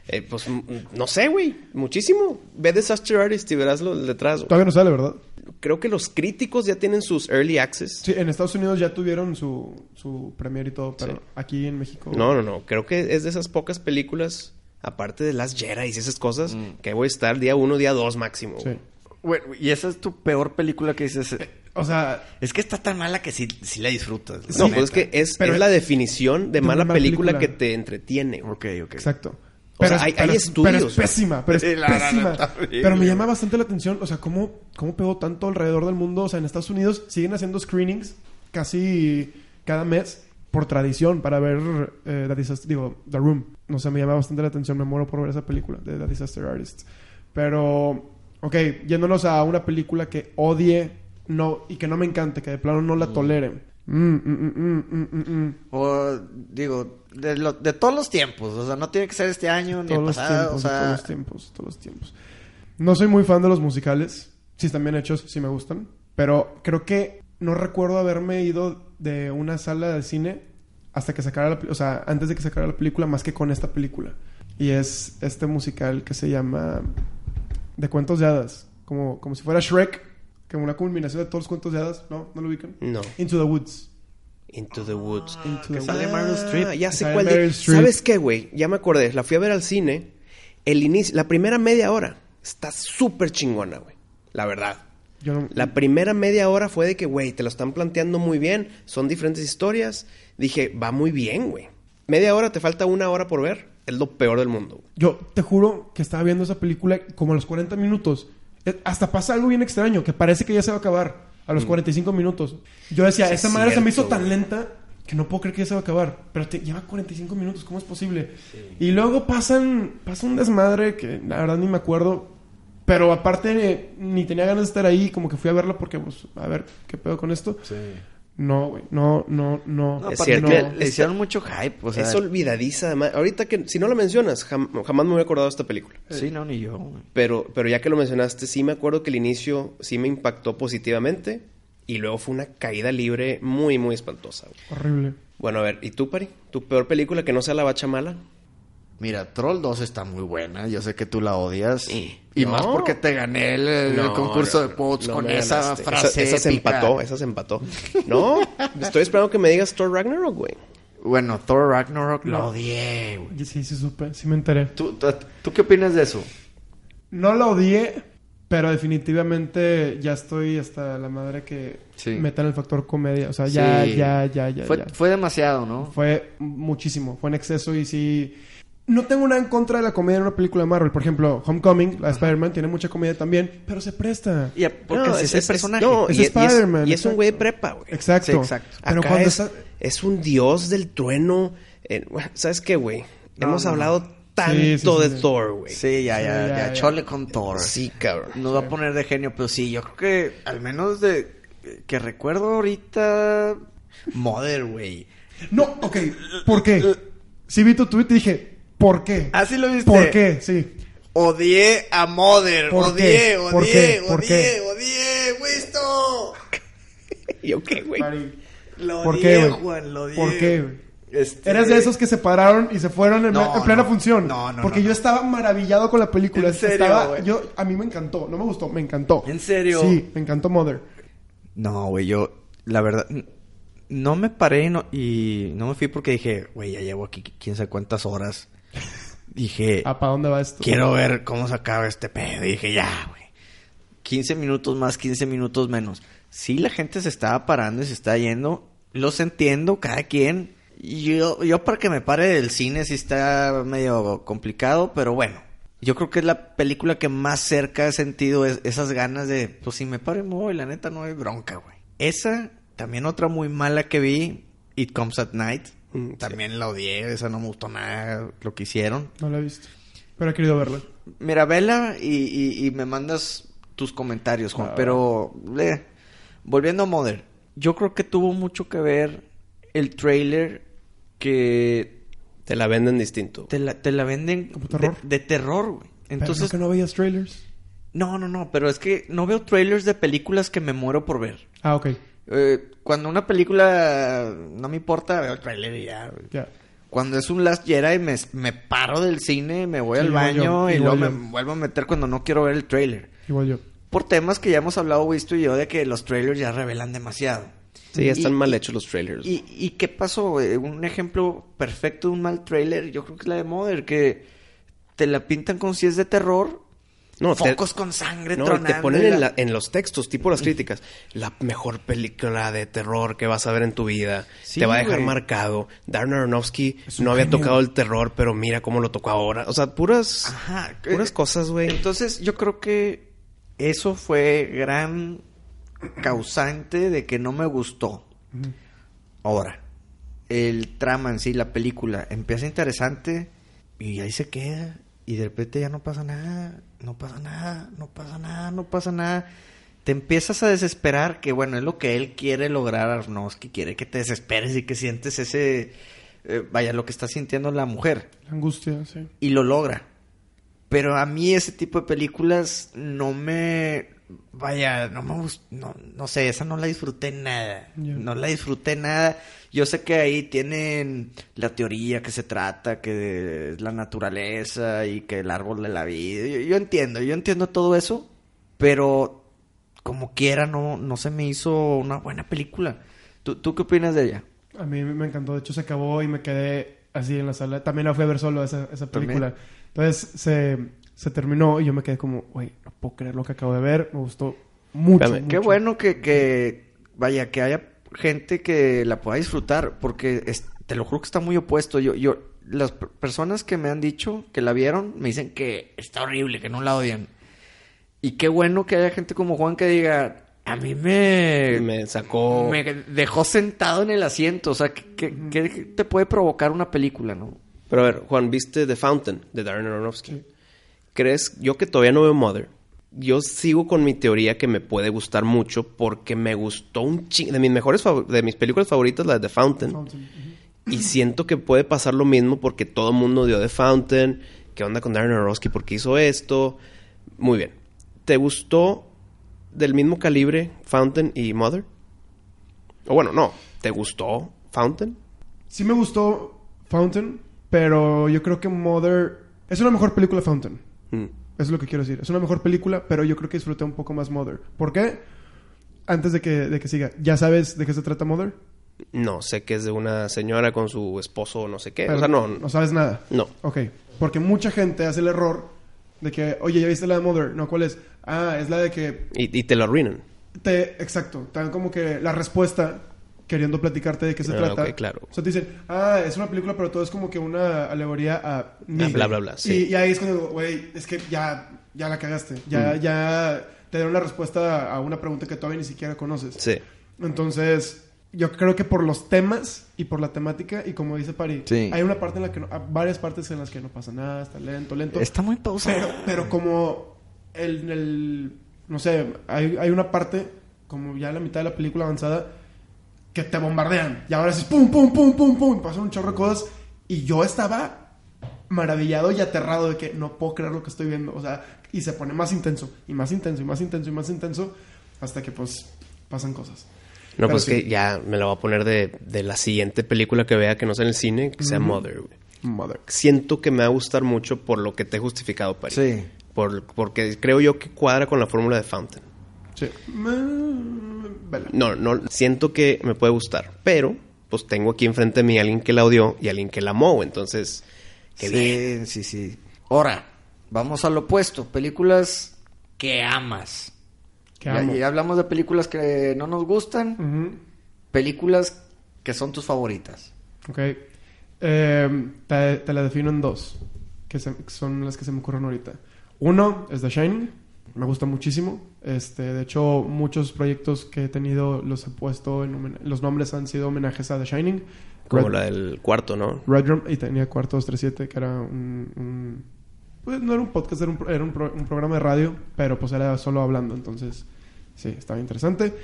Eh, pues mm, no sé, güey. Muchísimo. Ve Disaster Artist y verás lo detrás. güey. Todavía no sale, ¿verdad? Creo que los críticos ya tienen sus early access. Sí, en Estados Unidos ya tuvieron su, su premier y todo, pero Sí. aquí en México... No, no, no. Creo que es de esas pocas películas, aparte de las Jedi y esas cosas, que voy a estar día uno, día dos máximo. Sí. Güey, y esa es tu peor película que dices. eh, O sea, Es que está tan mala que sí, sí la disfrutas. No, pues es que es, Pero es la definición de mala mala película, película. que te entretiene. Ok, ok. exacto. O sea, es- hay- hay pero es- estudios, Pero es pésima, pero es la- pésima. pero me llama bastante la atención, o sea, cómo, cómo pegó tanto alrededor del mundo. O sea, en Estados Unidos siguen haciendo screenings casi cada mes por tradición para ver eh, The Disaster, digo, The Room. No sé, me llama bastante la atención, me muero por ver esa película de The Disaster Artist. Pero, ok, yéndonos a una película que odie no, y que no me encante, que de plano no la tolere. Mm, mm, mm, mm, mm, mm, mm. O, digo, de, lo- de todos los tiempos. O sea, no tiene que ser este año ni el los pasado. tiempos, o de sea, todos los tiempos, todos los tiempos. No soy muy fan de los musicales. Sí están bien hechos, sí me gustan. Pero creo que no recuerdo haberme ido de una sala de cine hasta que sacara la... O sea, antes de que sacara la película, más que con esta película. Y es este musical que se llama... De cuentos de hadas. Como, como si fuera Shrek. Como una combinación de todos los cuentos de hadas. ¿No? ¿No lo ubican? No. Into the Woods. Into the Woods. Into que the sale. Meryl Streep. Ah, ya sé cuál de-. ¿Sabes qué, güey? Ya me acordé. La fui a ver al cine. El inicio, la primera media hora está súper chingona, güey. La verdad. Yo no... La primera media hora fue de que, güey, te lo están planteando muy bien. Son diferentes historias. Dije, va muy bien, güey. Media hora, te falta una hora por ver. Es lo peor del mundo. güey. Yo te juro que estaba viendo esa película como a los 40 minutos. Eh, Hasta pasa algo bien extraño, que parece que ya se va a acabar a los 45 minutos. Yo decía, Mm. Sí, esa es madre se me hizo tan lenta que no puedo creer que ya se va a acabar. Pero te lleva 45 minutos, ¿cómo es posible? Y luego pasan, pasa un desmadre que la verdad ni me acuerdo. Pero aparte, ni tenía ganas de estar ahí, como que fui a verla porque, pues, a ver, ¿qué pedo con esto? Sí. No, güey, no, no, no. No, Es aparte cierto. que No. le hicieron mucho hype, o sea... es olvidadiza, además. Ahorita que, si no la mencionas, jam- jamás me hubiera acordado de esta película. Sí, no, ni yo, güey. Pero, pero ya que lo mencionaste, sí me acuerdo que el inicio sí me impactó positivamente. Y luego fue una caída libre muy, muy espantosa. güey. Horrible. Bueno, a ver, ¿y tú, Pari? ¿Tu peor película que no sea La Bacha Mala? Mira, Troll 2 está muy buena. Yo sé que tú la odias. Sí. Y No. más porque te gané el, el No, concurso no, de no con esa ganaste. frase Esa, esa se empató, esa se empató. No, estoy esperando que me digas Thor Ragnarok, güey. Bueno, Thor Ragnarok No. lo odié, güey. Sí, sí supe, sí me enteré. ¿Tú, tú, tú qué opinas de eso? No la odié, pero definitivamente ya estoy hasta la madre que Sí. metan el factor comedia. O sea, ya, Sí. ya, ya, ya. fue, ya. fue demasiado, ¿no? Fue muchísimo, fue en exceso y sí... No tengo nada en contra de la comedia en una película de Marvel. Por ejemplo, Homecoming, la de Spider-Man, tiene mucha comedia también, pero se presta. Y a- porque No, es, el personaje. no, Es y, y Spider-Man, y es un güey de prepa, güey. Exacto. Sí, exacto. Pero Acá cuando es, está... es un dios del trueno. Eh, ¿Sabes qué, güey? No, Hemos no, hablado tanto Sí, sí, sí, de sí. Thor, güey. Sí, ya, ya, Sí, ya, ya, ya. Chole con Thor. Sí, cabrón. Nos va a poner de genio, pero sí, yo creo que al menos de que recuerdo ahorita Mother, güey. No, ok, ¿por qué? Sí vi tu tweet y dije, ¿por qué? ¿Ah, sí lo viste? ¿Por qué? Sí. Odié a Mother, ¿Por odié, qué? odié, ¿Por qué? ¿Por odié, qué? odié, Wisto. ¿Yo qué, güey? Lo ¿Por odié, qué, güey? Juan, lo odié. ¿Por qué, güey? Este- Eras de esos que se pararon y se fueron en, No, en plena no. función. No, no, Porque no, yo estaba maravillado con la película. ¿En serio, Estaba- yo, a mí me encantó. No me gustó, me encantó. ¿En serio? Sí, me encantó Mother. No, güey, yo, la verdad, no me paré y no, y no me fui porque dije, güey, ya llevo aquí quién sabe cuántas horas. Dije, ¿Ah, para dónde va esto? quiero ver cómo se acaba este pedo. Y dije, ya, güey. 15 minutos más, 15 minutos menos. Sí, la gente se estaba parando y se está yendo. Los entiendo, cada quien. Y Yo, yo para que me pare del cine sí está medio complicado, pero bueno. Yo creo que es la película que más cerca he sentido es- esas ganas de, pues si me pare me voy, la neta no hay bronca, güey. Esa, también otra muy mala que vi, It Comes at Night. Mm, sí. También la odié, esa no me gustó nada lo que hicieron. No la he visto. Pero he querido verla. Mira, vela y, y- y me mandas tus comentarios, Juan. Ah, Pero, eh, volviendo a Mother, yo creo que tuvo mucho que ver el trailer que Te la venden distinto. te la, te la venden ¿Como de, terror? de terror, güey. Entonces, Entonces, que no veías trailers? no, no, no, pero es que no veo trailers de películas que me muero por ver. Ah, ok. Eh, cuando una película no me importa, veo el trailer y ya. güey. Cuando es un Last Jedi me, me paro del cine, me voy Sí, al baño yo, y luego me vuelvo a meter cuando no quiero ver el trailer. Igual yo. Por temas que ya hemos hablado, visto y yo, de que los trailers ya revelan demasiado. Sí, están Y- mal hechos los trailers. ¿Y, y qué pasó? güey? Un ejemplo perfecto de un mal trailer, yo creo que es la de Mother, que te la pintan con si es de terror, no, te- focos con sangre no, y tronando. te ponen en, la- la- en los textos, tipo las críticas, la mejor película de terror que vas a ver en tu vida. Sí, te va a dejar güey. marcado. Darren Aronofsky no había genio. tocado el terror, pero mira cómo lo tocó ahora. O sea, puras, Ajá. puras eh, cosas, güey. Entonces, yo creo que eso fue gran causante de que no me gustó. Ahora, el trama en sí, la película, empieza interesante y ahí se queda. Y de repente ya no pasa nada, no pasa nada, no pasa nada, no pasa nada. Te empiezas a desesperar, que bueno, es lo que él quiere lograr, Arnowski, quiere que te desesperes y que sientes ese, eh, vaya, lo que está sintiendo la mujer La angustia, sí. y lo logra. Pero a mí ese tipo de películas no me... Vaya, no me gustó, no, no sé, esa no la disfruté nada. No la disfruté nada. Yo sé que ahí tienen la teoría que se trata, que es la naturaleza y que el árbol de la vida. Yo, yo entiendo, yo entiendo todo eso, pero como quiera no, no se me hizo una buena película. ¿Tú, tú qué opinas de ella? A mí me encantó. De hecho, se acabó y me quedé así en la sala. También la fui a ver solo esa, esa película. Entonces, se, se terminó y yo me quedé como, güey, no puedo creer lo que acabo de ver. Me gustó mucho. Espérame, Qué bueno que, que, vaya, que haya gente que la pueda disfrutar, porque es- te lo juro que está muy opuesto. Yo, yo, las per- personas que me han dicho que la vieron me dicen que está horrible, que no la odian. Y qué bueno que haya gente como Juan que diga, a mí me, me sacó... me dejó sentado en el asiento. O sea, ¿qué, qué- qué te puede provocar una película, no? Pero a ver, Juan, ¿viste The Fountain de Darren Aronofsky? ¿Crees? Yo que todavía no veo Mother, yo sigo con mi teoría que me puede gustar mucho porque me gustó un ching... De mis mejores de mis películas favoritas, la de The Fountain. Y siento que puede pasar lo mismo porque todo el mundo dio The Fountain. ¿Qué onda con Darren Aronofsky? ¿Por qué hizo esto? Muy bien. ¿Te gustó del mismo calibre Fountain y Mother? O bueno, no. ¿Te gustó Fountain? Sí me gustó Fountain, pero yo creo que Mother... Es una mejor película Fountain. Mm. Eso es lo que quiero decir. Es una mejor película, pero yo creo que disfruté un poco más Mother. ¿Por qué? Antes de que, de que siga. ¿Ya sabes de qué se trata Mother? No, sé que es de una señora con su esposo o no sé qué. Pero o sea, no. No sabes nada. No. Ok. Porque mucha gente hace el error de que, oye, ¿ya viste la de Mother? No, ¿cuál es? Ah, es la de que Y, y te lo arruinan. te... Exacto. Te dan como que la respuesta queriendo platicarte de qué se Ah, trata. ok, claro. O sea, te dicen, ah, es una película, pero todo es como que una alegoría a... mí. Ah, bla, bla, bla, sí. Y, y ahí es cuando digo, güey, es que ya, ya la cagaste. Ya, Mm. ya te dieron la respuesta a una pregunta que todavía ni siquiera conoces. Sí. Entonces, yo creo que por los temas y por la temática, y como dice Pari, Sí. hay una parte en la que no, varias partes en las que no pasa nada, está lento, lento. Está muy pausado. Pero, pero como el, el- no sé, hay, hay una parte, como ya la mitad de la película avanzada, que te bombardean. Y ahora sí, pum, pum, pum, pum, pum, pasan un chorro de cosas. Y yo estaba maravillado y aterrado de que no puedo creer lo que estoy viendo. O sea, y se pone más intenso, y más intenso, y más intenso, y más intenso, hasta que pues pasan cosas. No, Pero pues sí. que ya me la voy a poner de, de la siguiente película que vea que no sea en el cine, que sea Mother, güey. Mother. Siento que me va a gustar mucho por lo que te he justificado, Pari. Sí. Por, porque creo yo que cuadra con la fórmula de Fountain. Sí. Mm, vela. No, no, siento que me puede gustar, pero pues tengo aquí enfrente de mí a alguien que la odió y a alguien que la amó, entonces, qué sí, bien. sí, sí. Ahora, vamos al opuesto. Películas que amas. Que Ya, ya hablamos de películas que no nos gustan. Ujú. Películas que son tus favoritas. Ok. Eh, te, te la defino en dos, que se- que son las que se me ocurren ahorita. Uno es The Shining, me gusta muchísimo. Este, de hecho, muchos proyectos que he tenido los he puesto en los nombres han sido homenajes a The Shining. Como Red, la del cuarto, ¿no? Red Room, y tenía Cuarto 237, que era un, un- pues no era un podcast, era un, era un pro- un programa de radio, pero pues era solo hablando, entonces sí, estaba interesante.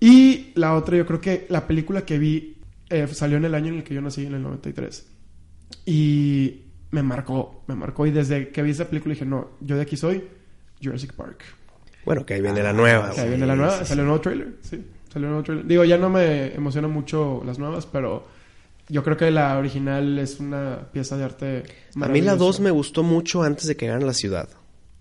Y la otra, yo creo que la película que vi eh, salió en el año en el que yo nací, en el 93. Y me marcó, me marcó. Y desde que vi esa película dije, no, yo de aquí soy Jurassic Park. Bueno, que ahí viene la nueva. Que ahí viene la nueva, salió un nuevo trailer, sí, salió un nuevo trailer. Digo, ya no me emociona mucho las nuevas, pero yo creo que la original es una pieza de arte A mí la maravillosa. 2 me gustó mucho antes de que llegaran a la ciudad.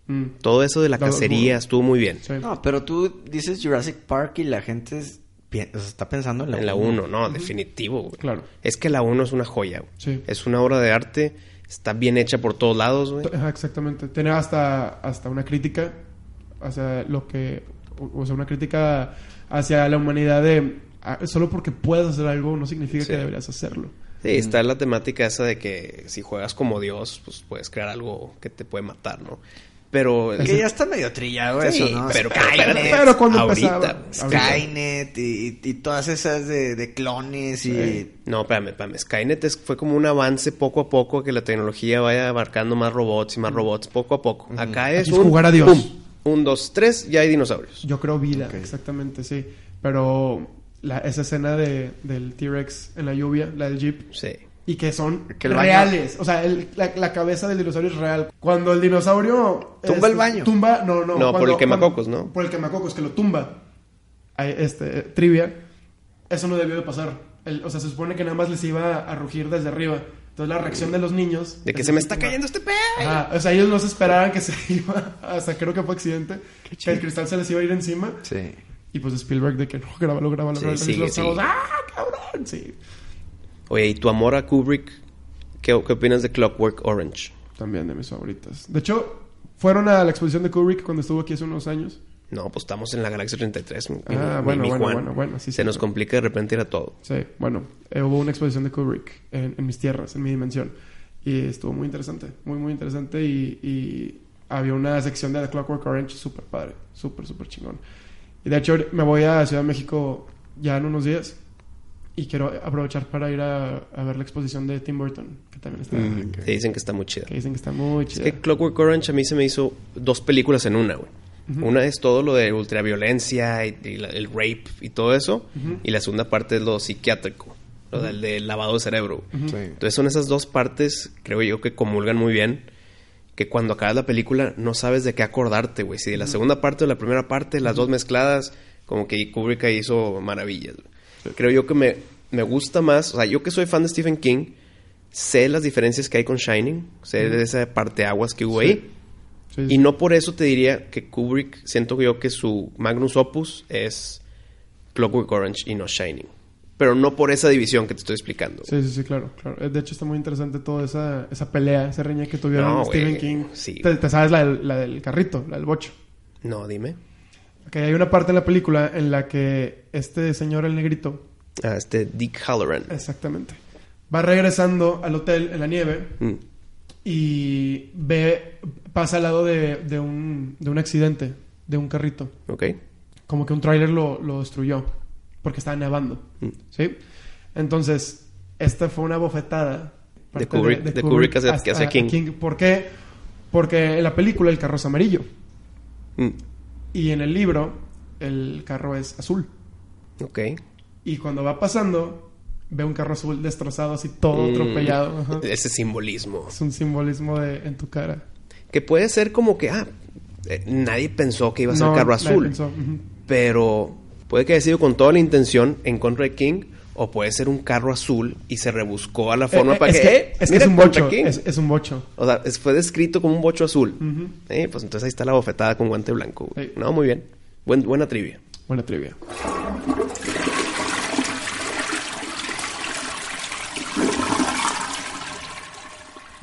Mm, Todo eso de la cacería estuvo muy bien. sí. No, pero tú dices Jurassic Park y la gente es- pi- o sea, está pensando en la En la uno. 1, no, definitivo. güey. Claro. Es que la 1 es una joya. güey. Sí. Es una obra de arte, está bien hecha por todos lados, güey. Exactamente. Tiene hasta, hasta una crítica hacia lo que... O, sea, una crítica hacia la humanidad de... ah, solo porque puedes hacer algo no significa Sí. que deberías hacerlo. Sí, está la temática esa de que si juegas como Dios, pues puedes crear algo que te puede matar, ¿no? Pero... Que ya está medio trillado Sí, eso, ¿no? pero- Skynet. Pero cuando ahorita, empezaba... Skynet y, y todas esas de, de clones y... No, espérame, espérame. Skynet es- fue como un avance poco a poco que la tecnología vaya abarcando más robots y más robots poco a poco. Acá es Aquí es un... jugar a Dios. un, dos, tres, ya hay dinosaurios. Yo creo vida, exactamente, sí. Pero la, esa escena de, del T-Rex en la lluvia, la del Jeep, Sí. Y que son Que baño- reales. O sea, el- la, la cabeza del dinosaurio es real. Cuando el dinosaurio... Tumba el baño. Tumba, no, no. No, por cuando- el quemacocos, cuando- ¿no? Por el quemacocos, que lo tumba. Este, trivia. Eso no debió de pasar. El- o sea, se supone que nada más les iba a rugir desde arriba. Entonces la reacción de los niños... De que se me está cayendo este. Ajá, o sea, ellos no se esperaban que se [LAUGHS] iba... Hasta creo que fue accidente. Que el cristal se les iba a ir encima. Sí. Y pues Spielberg de que no, grábalo, grábalo, Sí, grábalo. Sigue, los chavos, sigue. ¡ah, cabrón! Sí. Oye, ¿y tu amor a Kubrick? ¿Qué, qué opinas de Clockwork Orange? También de mis favoritas. De hecho, fueron a la exposición de Kubrick cuando estuvo aquí hace unos años. No, pues estamos en la Galaxia 33. mi- Ah, mi- bueno, mi bueno, bueno, bueno, sí, Se sí, nos sí. complica de repente ir a todo. Sí, bueno, eh, hubo una exposición de Kubrick en, en mis tierras, en mi dimensión. Y estuvo muy interesante, muy, muy interesante. Y, y había una sección de The Clockwork Orange súper padre, súper, súper chingón. Y de hecho, me voy a Ciudad de México ya en unos días. Y quiero aprovechar para ir a, a ver la exposición de Tim Burton, que también está. Te dicen que está muy chida. Que dicen que está muy Es chida. que Clockwork Orange a mí se me hizo dos películas en una, güey. Una es todo lo de ultraviolencia y, y la- el rape y todo eso. Y la segunda parte es lo psiquiátrico, lo del, del lavado de cerebro. Sí. Entonces son esas dos partes, creo yo, que comulgan muy bien. Que cuando acabas la película no sabes de qué acordarte, güey. Si de la segunda parte o la primera parte, las dos mezcladas, como que Kubrick ahí hizo maravillas. güey. Creo yo que me, me gusta más, o sea, yo que soy fan de Stephen King, sé las diferencias que hay con Shining, sé de esa parte aguas que hubo ahí. Sí, sí. Y no por eso te diría que Kubrick, siento yo que su magnus opus es Clockwork Orange y no Shining. Pero no por esa división que te estoy explicando. Sí, sí, sí, claro, claro. Eh, De hecho, está muy interesante toda esa, esa pelea, esa riña que tuvieron No, Stephen güey. King. Sí. Te, te sabes la del, la del carrito, la del bocho. No, dime. Que hay una parte en la película en la que este señor, el negrito, Ah, este Dick Halloran. exactamente, va regresando al hotel en la nieve Mm. y ve, pasa al lado de, de un, de un accidente, de un carrito. Ok. Como que un tráiler lo, lo destruyó porque estaba nevando. Mm. ¿Sí? Entonces, esta fue una bofetada. De Kubrick- de Kubrick hacia- hasta- hacia a King. ¿Por qué? Porque en la película el carro es amarillo Mm. Y en el libro el carro es azul. Ok. Y cuando va pasando, ve un carro azul destrozado, así todo Mm. atropellado. Ajá. Ese simbolismo. Es un simbolismo de, en tu cara. Que puede ser como que, ah, eh, nadie pensó que iba a ser No, carro nadie azul. pensó, ujú. Pero puede que haya sido con toda la intención en contra de King. O puede ser un carro azul y se rebuscó a la forma Eh, eh, para es que, eh, es que es un bocho. Es, es un bocho. O sea, fue descrito como un bocho azul. Eh, pues entonces ahí está la bofetada con guante blanco. güey. Sí. No, muy bien. Buen, buena trivia. Buena trivia.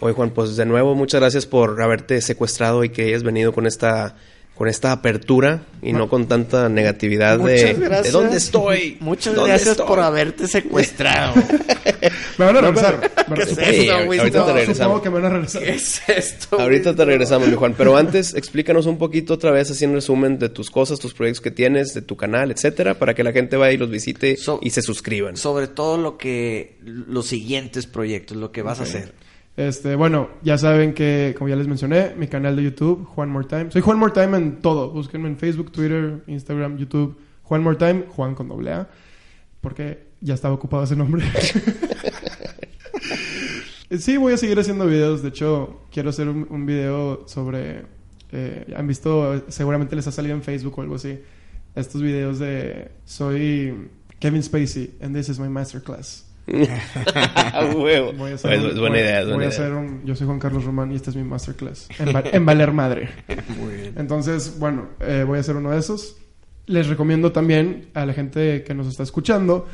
Oye, Juan, pues de nuevo, muchas gracias por haberte secuestrado y que hayas venido con esta, con esta apertura y no con tanta negatividad de, Muchas gracias. ¿de dónde estoy? Muchas ¿Dónde gracias estoy? por haberte secuestrado. [LAUGHS] Me van a regresar. ¿Qué es Sí, esto, ahorita te No, regresamos. Supongo que me van a regresar. ¿Qué es esto? Ahorita te regresamos, mi Juan. Pero antes, explícanos un poquito otra vez, así en resumen, de tus cosas, tus proyectos que tienes, de tu canal, etcétera, para que la gente vaya y los visite So- y se suscriban. Sobre todo lo que... Los siguientes proyectos, lo que vas a hacer. Este, bueno, ya saben que, como ya les mencioné, mi canal de YouTube, Juan More Time. Soy Juan More Time en todo. Búsquenme en Facebook, Twitter, Instagram, YouTube. Juan More Time, Juan con doble A. Porque ya estaba ocupado ese nombre. [LAUGHS] sí, voy a seguir haciendo videos. De hecho, quiero hacer un, video sobre... eh, han visto, seguramente les ha salido en Facebook o algo así. Estos videos de... Soy Kevin Spacey and this is my masterclass. [LAUGHS] Huevo. Voy a hacer Es un- buena voy- idea, voy buena a hacer un- yo soy Juan Carlos Román y este es mi masterclass en, va- en valer madre. Muy bien. Entonces, bueno, eh, voy a hacer uno de esos. Les recomiendo también a la gente que nos está escuchando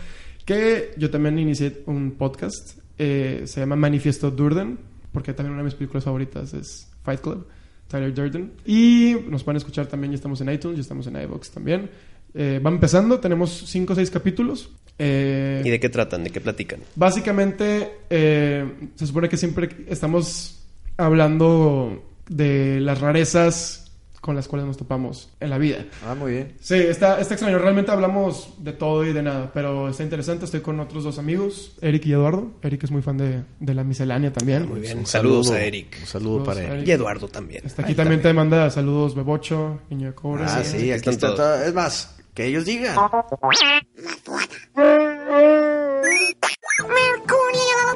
que yo también inicié un podcast. eh, se llama Manifiesto Durden, porque también una de mis películas favoritas es Fight Club, Tyler Durden. Y nos pueden escuchar también, ya estamos en iTunes, ya estamos en iVoox también. Eh, va empezando, tenemos 5 o 6 capítulos. Eh, ¿Y de qué tratan? ¿De qué platican? Básicamente, eh, se supone que siempre estamos hablando de las rarezas con las cuales nos topamos en la vida. Ah, muy bien. Sí, está, está extraño. Realmente hablamos de todo y de nada, pero está interesante. Estoy con otros dos amigos, Eric y Eduardo. Eric es muy fan de, de la miscelánea también. Muy bien. Un Saludos saludo. a Eric. Un saludo Saludos para él. Eric. Y Eduardo también. Está aquí también te manda saludos Bebocho, Niño de Cobre. Ah, sí, aquí aquí están está todos. todo. Es más, que ellos digan.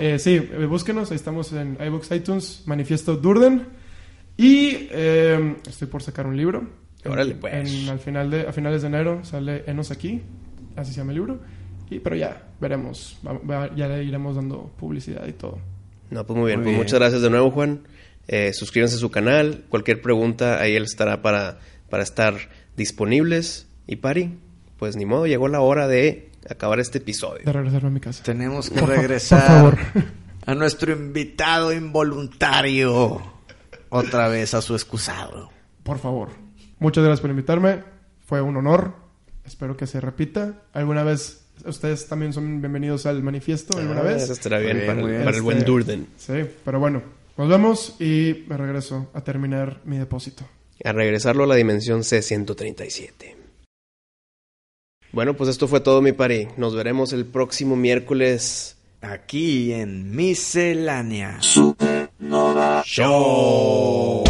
Eh, sí, eh, búsquenos, ahí estamos en iBooks, iTunes, Manifiesto Durden. Y eh, estoy por sacar un libro. Órale, pues. en- al final de, a finales de enero sale Enos aquí, así se llama el libro. Y, pero ya, veremos, Va- va- ya le iremos dando publicidad y todo. No, pues muy bien. Muy pues bien. muchas gracias de nuevo, Juan. Eh, suscríbanse a su canal. Cualquier pregunta, ahí él estará para, para estar disponibles. Y Pari, pues ni modo, llegó la hora de acabar este episodio. De regresarme a mi casa. Tenemos que Por regresar por favor. a nuestro invitado involuntario. Otra vez a su excusado. Por favor. Muchas gracias por invitarme. Fue un honor. Espero que se repita. ¿Alguna vez ustedes también son bienvenidos al manifiesto? ¿Alguna Ah, vez? Eso estará bien, bien, para, el, bien. para el buen Durden. Sí, pero bueno. Nos vemos y me regreso a terminar mi depósito. A regresarlo a la dimensión C137. Bueno, pues esto fue todo, mi pari. Nos veremos el próximo miércoles. Aquí en Miscelánea. Show.